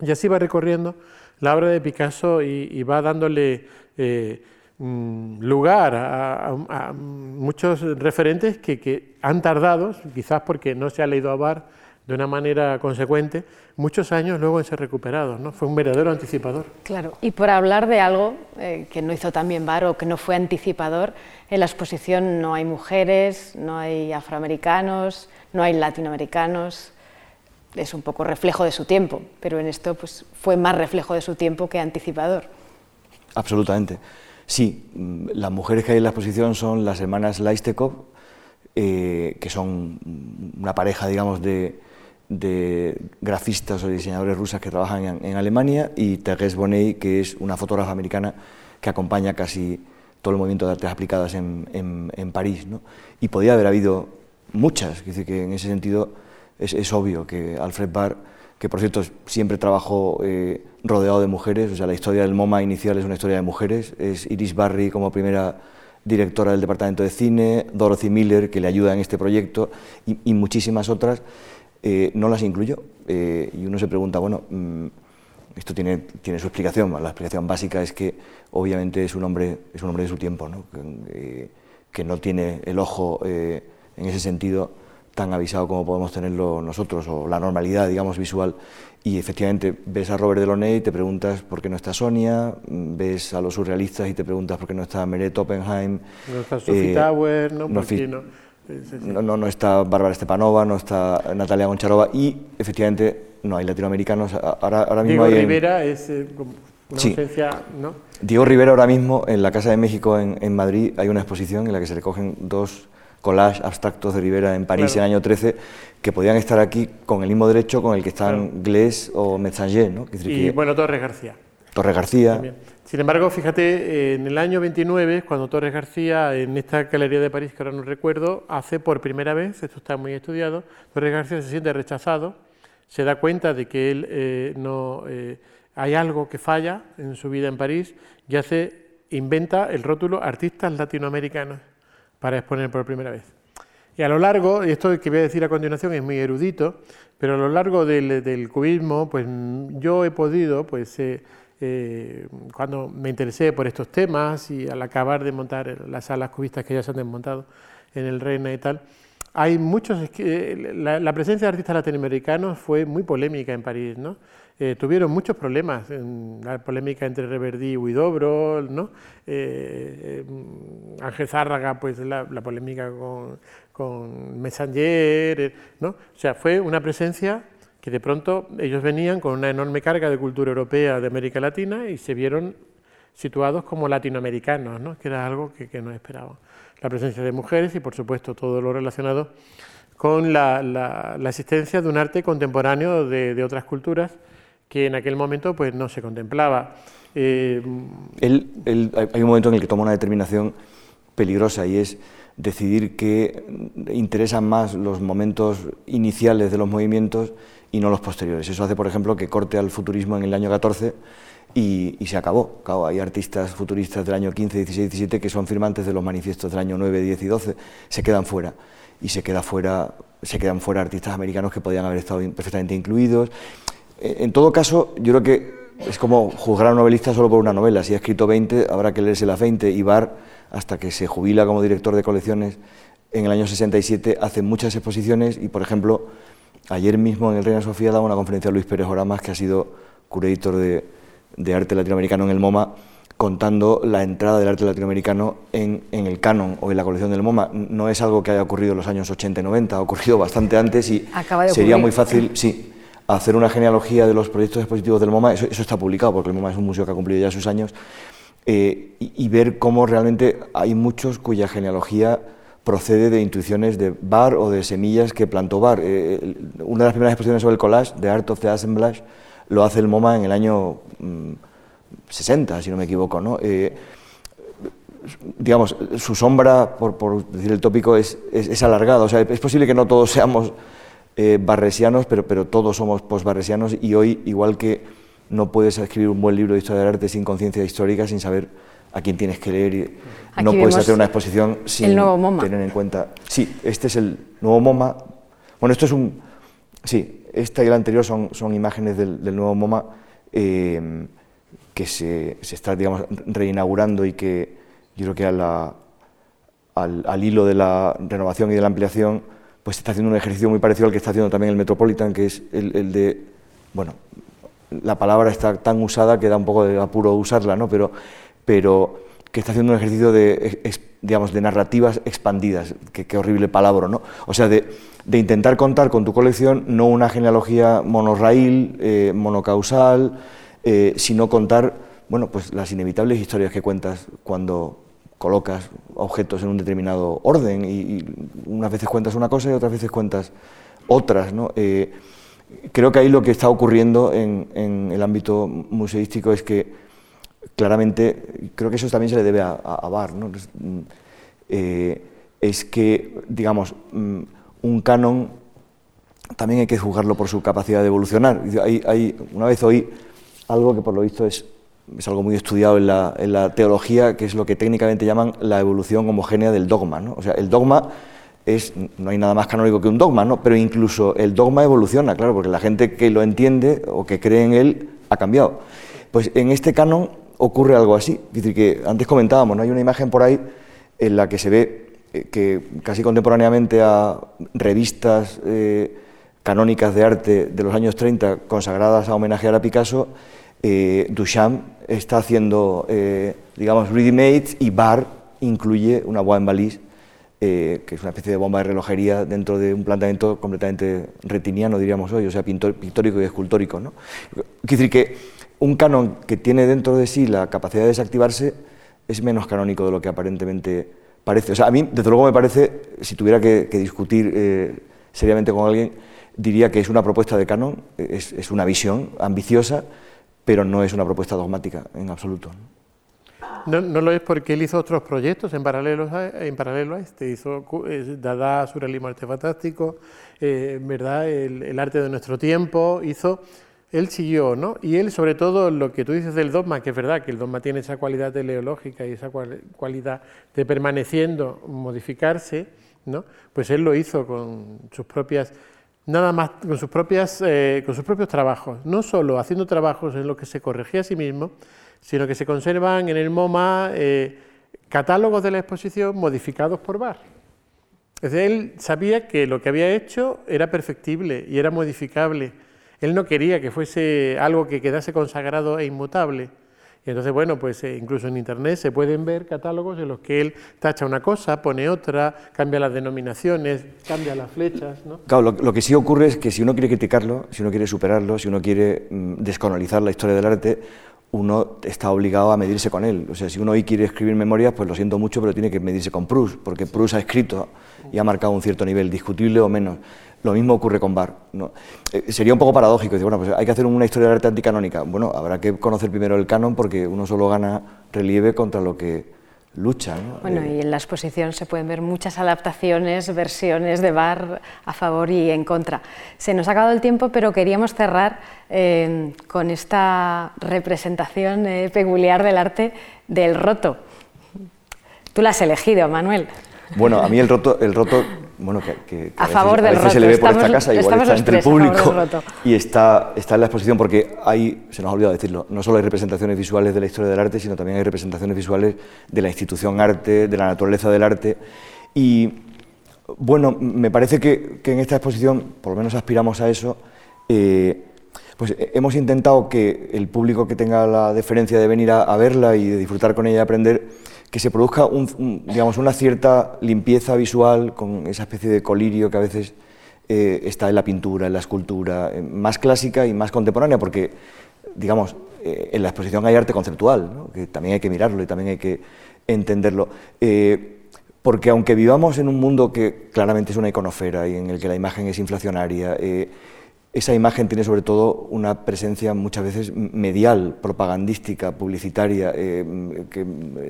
S3: Y así va recorriendo la obra de Picasso y, va dándole eh, mm, lugar a, muchos referentes que, han tardado, quizás porque no se ha leído a Bar de una manera consecuente, muchos años luego en ser recuperados. ¿no? Fue un verdadero anticipador.
S1: Claro, y por hablar de algo eh, que no hizo también Bar o que no fue anticipador, en la exposición no hay mujeres, no hay afroamericanos, no hay latinoamericanos, es un poco reflejo de su tiempo, pero en esto pues, fue más reflejo de su tiempo que anticipador.
S2: Absolutamente. Sí, mm, las mujeres que hay en la exposición son las hermanas Laistekov, eh, que son una pareja, digamos, de, grafistas o diseñadores rusas que trabajan en, Alemania, y Thérèse Bonnet, que es una fotógrafa americana que acompaña casi todo el movimiento de artes aplicadas en, París. ¿no? Y podía haber habido muchas, dice que en ese sentido es, obvio que Alfred Barr, que por cierto siempre trabajó eh, rodeado de mujeres, o sea, la historia del MoMA inicial es una historia de mujeres, es Iris Barry como primera directora del departamento de cine, Dorothy Miller, que le ayuda en este proyecto, y, muchísimas otras, eh, no las incluyó. Eh, y uno se pregunta, bueno, mm, esto tiene, tiene su explicación, la explicación básica es que obviamente es un hombre, es un hombre de su tiempo, ¿no? Que, que, no tiene el ojo en ese sentido tan avisado como podemos tenerlo nosotros, o la normalidad, digamos, visual. Y efectivamente ves a Robert Delaunay y te preguntas por qué no está Sonia, ves a los surrealistas y te preguntas por qué no está Meret Oppenheim.
S3: No está Sophie eh, Tower, ¿no?
S2: No, no, está Bárbara Stepanova, no está Natalia Goncharova y efectivamente no hay latinoamericanos. Ahora, ahora mismo
S3: Diego Rivera es eh, una ausencia, ¿no?
S2: Diego Rivera ahora mismo en la Casa de México en, en Madrid hay una exposición en la que se recogen dos collage abstractos de Rivera en París en el año 13, que podían estar aquí con el mismo derecho con el que están Glés o Metzanger. ¿no?
S3: y bueno, Torres García.
S2: Torres García.
S3: Sin embargo, fíjate, en el año 29, cuando Torres García, en esta galería de París, que ahora no recuerdo, hace por primera vez, esto está muy estudiado, Torres García se siente rechazado, se da cuenta de que él eh, no eh, hay algo que falla en su vida en París y hace, inventa el rótulo artistas latinoamericanos para exponer por primera vez. Y a lo largo, y esto que voy a decir a continuación es muy erudito, pero a lo largo del, cubismo, pues yo he podido, pues eh, eh, cuando me interesé por estos temas y al acabar de montar las salas cubistas que ya se han desmontado en el Reina y tal, hay muchos, la, la presencia de artistas latinoamericanos fue muy polémica en París, ¿no? Eh, tuvieron muchos problemas, en la polémica entre Reverdí y Huidobro, ¿no? Eh, eh, Ángel Zárraga, pues la, polémica con, con ¿no? O sea, fue una presencia que de pronto ellos venían con una enorme carga de cultura europea de América Latina y se vieron situados como latinoamericanos, ¿no? que era algo que, que no esperaban. La presencia de mujeres y, por supuesto, todo lo relacionado con la, existencia de un arte contemporáneo de, otras culturas que en aquel momento pues, no se contemplaba.
S2: Eh, hay un momento en el que toma una determinación peligrosa y es decidir que interesan más los momentos iniciales de los movimientos y no los posteriores. Eso hace, por ejemplo, que corte al futurismo en el año 14 y, se acabó. hay artistas futuristas del año 15, 16, 17 que son firmantes de los manifiestos del año 9, 10 y 12, se quedan fuera. Y se, queda fuera, se quedan fuera artistas americanos que podían haber estado perfectamente incluidos. Eh, en todo caso, yo creo que es como juzgar a un novelista solo por una novela. Si ha escrito 20, habrá que leerse las 20. Y Bar, hasta que se jubila como director de colecciones en el año 67, hace muchas exposiciones y, por ejemplo, ayer mismo en el Reina Sofía daba una conferencia a Luis Pérez Oramas, que ha sido curator de, de arte latinoamericano en el MoMA, contando la entrada del arte latinoamericano en, el canon o en la colección del MoMA. No es algo que haya ocurrido en los años 80 y 90, ha ocurrido bastante antes y sería muy fácil, sí, hacer una genealogía de los proyectos expositivos del MoMA, eso, está publicado porque el MoMA es un museo que ha cumplido ya sus años, eh, y, ver cómo realmente hay muchos cuya genealogía procede de intuiciones de Bar o de semillas que plantó Bar. Eh, una de las primeras exposiciones sobre el collage, The Art of the Assemblage, lo hace el MoMA en el año 60, mm, si no me equivoco. ¿no? Eh, digamos, su sombra, por, decir el tópico, es, es, alargada. O sea, es posible que no todos seamos eh, barresianos, pero, pero todos somos postbarresianos y hoy, igual que no puedes escribir un buen libro de historia del arte sin conciencia histórica, sin saber a quién tienes que leer y no puedes hacer una exposición sin tener en cuenta. Sí, este es el nuevo MoMA. Bueno, esto es un. Sí, esta y la anterior son, son imágenes del, nuevo MoMA eh, que se, se, está digamos, reinaugurando y que yo creo que al, al, hilo de la renovación y de la ampliación pues está haciendo un ejercicio muy parecido al que está haciendo también el Metropolitan, que es el, de, bueno, la palabra está tan usada que da un poco de apuro usarla, ¿no? pero, pero que está haciendo un ejercicio de, digamos, de narrativas expandidas, qué horrible palabra, ¿no? O sea, de, intentar contar con tu colección no una genealogía monorraíl, eh, monocausal, eh, sino contar, bueno, pues las inevitables historias que cuentas cuando colocas objetos en un determinado orden y, unas veces cuentas una cosa y otras veces cuentas otras, ¿no? Eh, creo que ahí lo que está ocurriendo en, en el ámbito museístico es que claramente, creo que eso también se le debe a, a, Bar, ¿no? Mm, eh, es que, digamos, mm, un canon también hay que juzgarlo por su capacidad de evolucionar. Hay, una vez oí algo que por lo visto es, es algo muy estudiado en la, teología, que es lo que técnicamente llaman la evolución homogénea del dogma. ¿no? O sea, el dogma es, no hay nada más canónico que un dogma, ¿no? pero incluso el dogma evoluciona, claro, porque la gente que lo entiende o que cree en él ha cambiado. Pues en este canon ocurre algo así. Es decir, que antes comentábamos, ¿no? hay una imagen por ahí en la que se ve eh, que casi contemporáneamente a revistas eh, canónicas de arte de los años 30 consagradas a homenajear a Picasso, eh, Duchamp está haciendo, digamos, ready-made y Bar incluye una boa en valise, que es una especie de bomba de relojería dentro de un planteamiento completamente retiniano, diríamos hoy, o sea, pictórico y escultórico. ¿no? Quiere decir que un canon que tiene dentro de sí la capacidad de desactivarse es menos canónico de lo que aparentemente parece. O sea, a mí, desde luego, me parece, si tuviera que, discutir eh, seriamente con alguien, diría que es una propuesta de canon, es, una visión ambiciosa, pero no es una propuesta dogmática en absoluto.
S3: No, no, lo es porque él hizo otros proyectos en paralelo a, en paralelo a este. Hizo eh, Dada, Surrealismo Arte Fantástico, eh, ¿verdad? El, el, arte de nuestro tiempo. Hizo él siguió, ¿no? Y él, sobre todo, lo que tú dices del dogma, que es verdad que el dogma tiene esa cualidad teleológica y esa cualidad de permaneciendo, modificarse, ¿no? Pues él lo hizo con sus propias, nada más, con sus, propias, eh, con sus propios trabajos, no solo haciendo trabajos en los que se corregía a sí mismo, sino que se conservan en el MoMA eh, catálogos de la exposición modificados por Bar. Él sabía que lo que había hecho era perfectible y era modificable él no quería que fuese algo que quedase consagrado e inmutable. Entonces, bueno, pues eh, incluso en Internet se pueden ver catálogos en los que él tacha una cosa, pone otra, cambia las denominaciones, cambia las flechas. ¿no?
S2: Claro, lo, que sí ocurre es que si uno quiere criticarlo, si uno quiere superarlo, si uno quiere mm, descolonizar la historia del arte, uno está obligado a medirse con él. O sea, si uno hoy quiere escribir memorias, pues lo siento mucho, pero tiene que medirse con Proust, porque Proust ha escrito y ha marcado un cierto nivel, discutible o menos. Lo mismo ocurre con Bar. ¿no? Eh, sería un poco paradójico decir, bueno, pues hay que hacer una historia de arte anticanónica. Bueno, habrá que conocer primero el canon porque uno solo gana relieve contra lo que lucha.
S1: Bueno,
S2: eh,
S1: y en la exposición se pueden ver muchas adaptaciones, versiones de Bar a favor y en contra. Se nos ha acabado el tiempo, pero queríamos cerrar eh, con esta representación peculiar del arte del roto. Tú la has elegido, Manuel.
S2: Bueno, a mí el roto, el roto bueno, que,
S1: a, favor del
S2: veces se le ve por esta casa, igual está entre el público y está, está en la exposición porque hay, se nos ha olvidado decirlo, no solo hay representaciones visuales de la historia del arte, sino también hay representaciones visuales de la institución arte, de la naturaleza del arte. Y bueno, me parece que, en esta exposición, por lo menos aspiramos a eso, eh, pues hemos intentado que el público que tenga la deferencia de venir a, a verla y de disfrutar con ella y aprender, que se produzca un, digamos, una cierta limpieza visual con esa especie de colirio que a veces eh, está en la pintura, en la escultura, eh, más clásica y más contemporánea, porque, digamos, eh, en la exposición hay arte conceptual, que también hay que mirarlo y también hay que entenderlo. porque aunque vivamos en un mundo que claramente es una iconofera y en el que la imagen es inflacionaria, esa imagen tiene sobre todo una presencia muchas veces medial, propagandística, publicitaria, eh,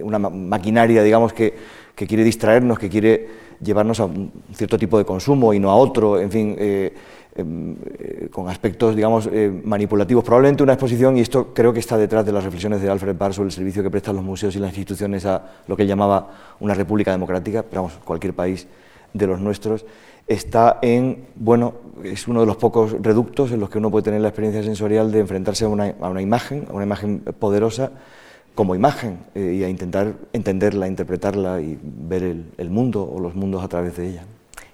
S2: una maquinaria, digamos, que, quiere distraernos, que quiere llevarnos a un cierto tipo de consumo y no a otro, en fin, eh, em, eh, con aspectos, digamos, manipulativos. Probablemente una exposición, y esto creo que está detrás de las reflexiones de Alfred Barr sobre el servicio que prestan los museos y las instituciones a lo que él llamaba una república democrática, pero vamos, cualquier país de los nuestros, está en, bueno, es uno de los pocos reductos en los que uno puede tener la experiencia sensorial de enfrentarse a una, a una imagen, a una imagen poderosa como imagen eh, y a intentar entenderla, interpretarla y ver el, mundo o los mundos a través de ella.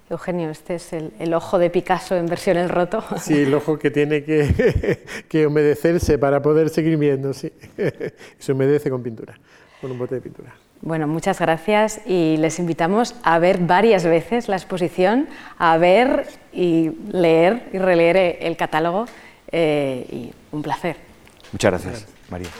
S1: Eugenio, este es el, ojo de Picasso en versión el roto.
S3: Sí, el ojo que tiene que, que humedecerse para poder seguir viendo, sí. Se humedece con pintura, con un bote de pintura.
S1: Bueno, muchas gracias y les invitamos a ver varias veces la exposición, a ver y leer y releer el catálogo eh, y un placer.
S2: Muchas gracias, María.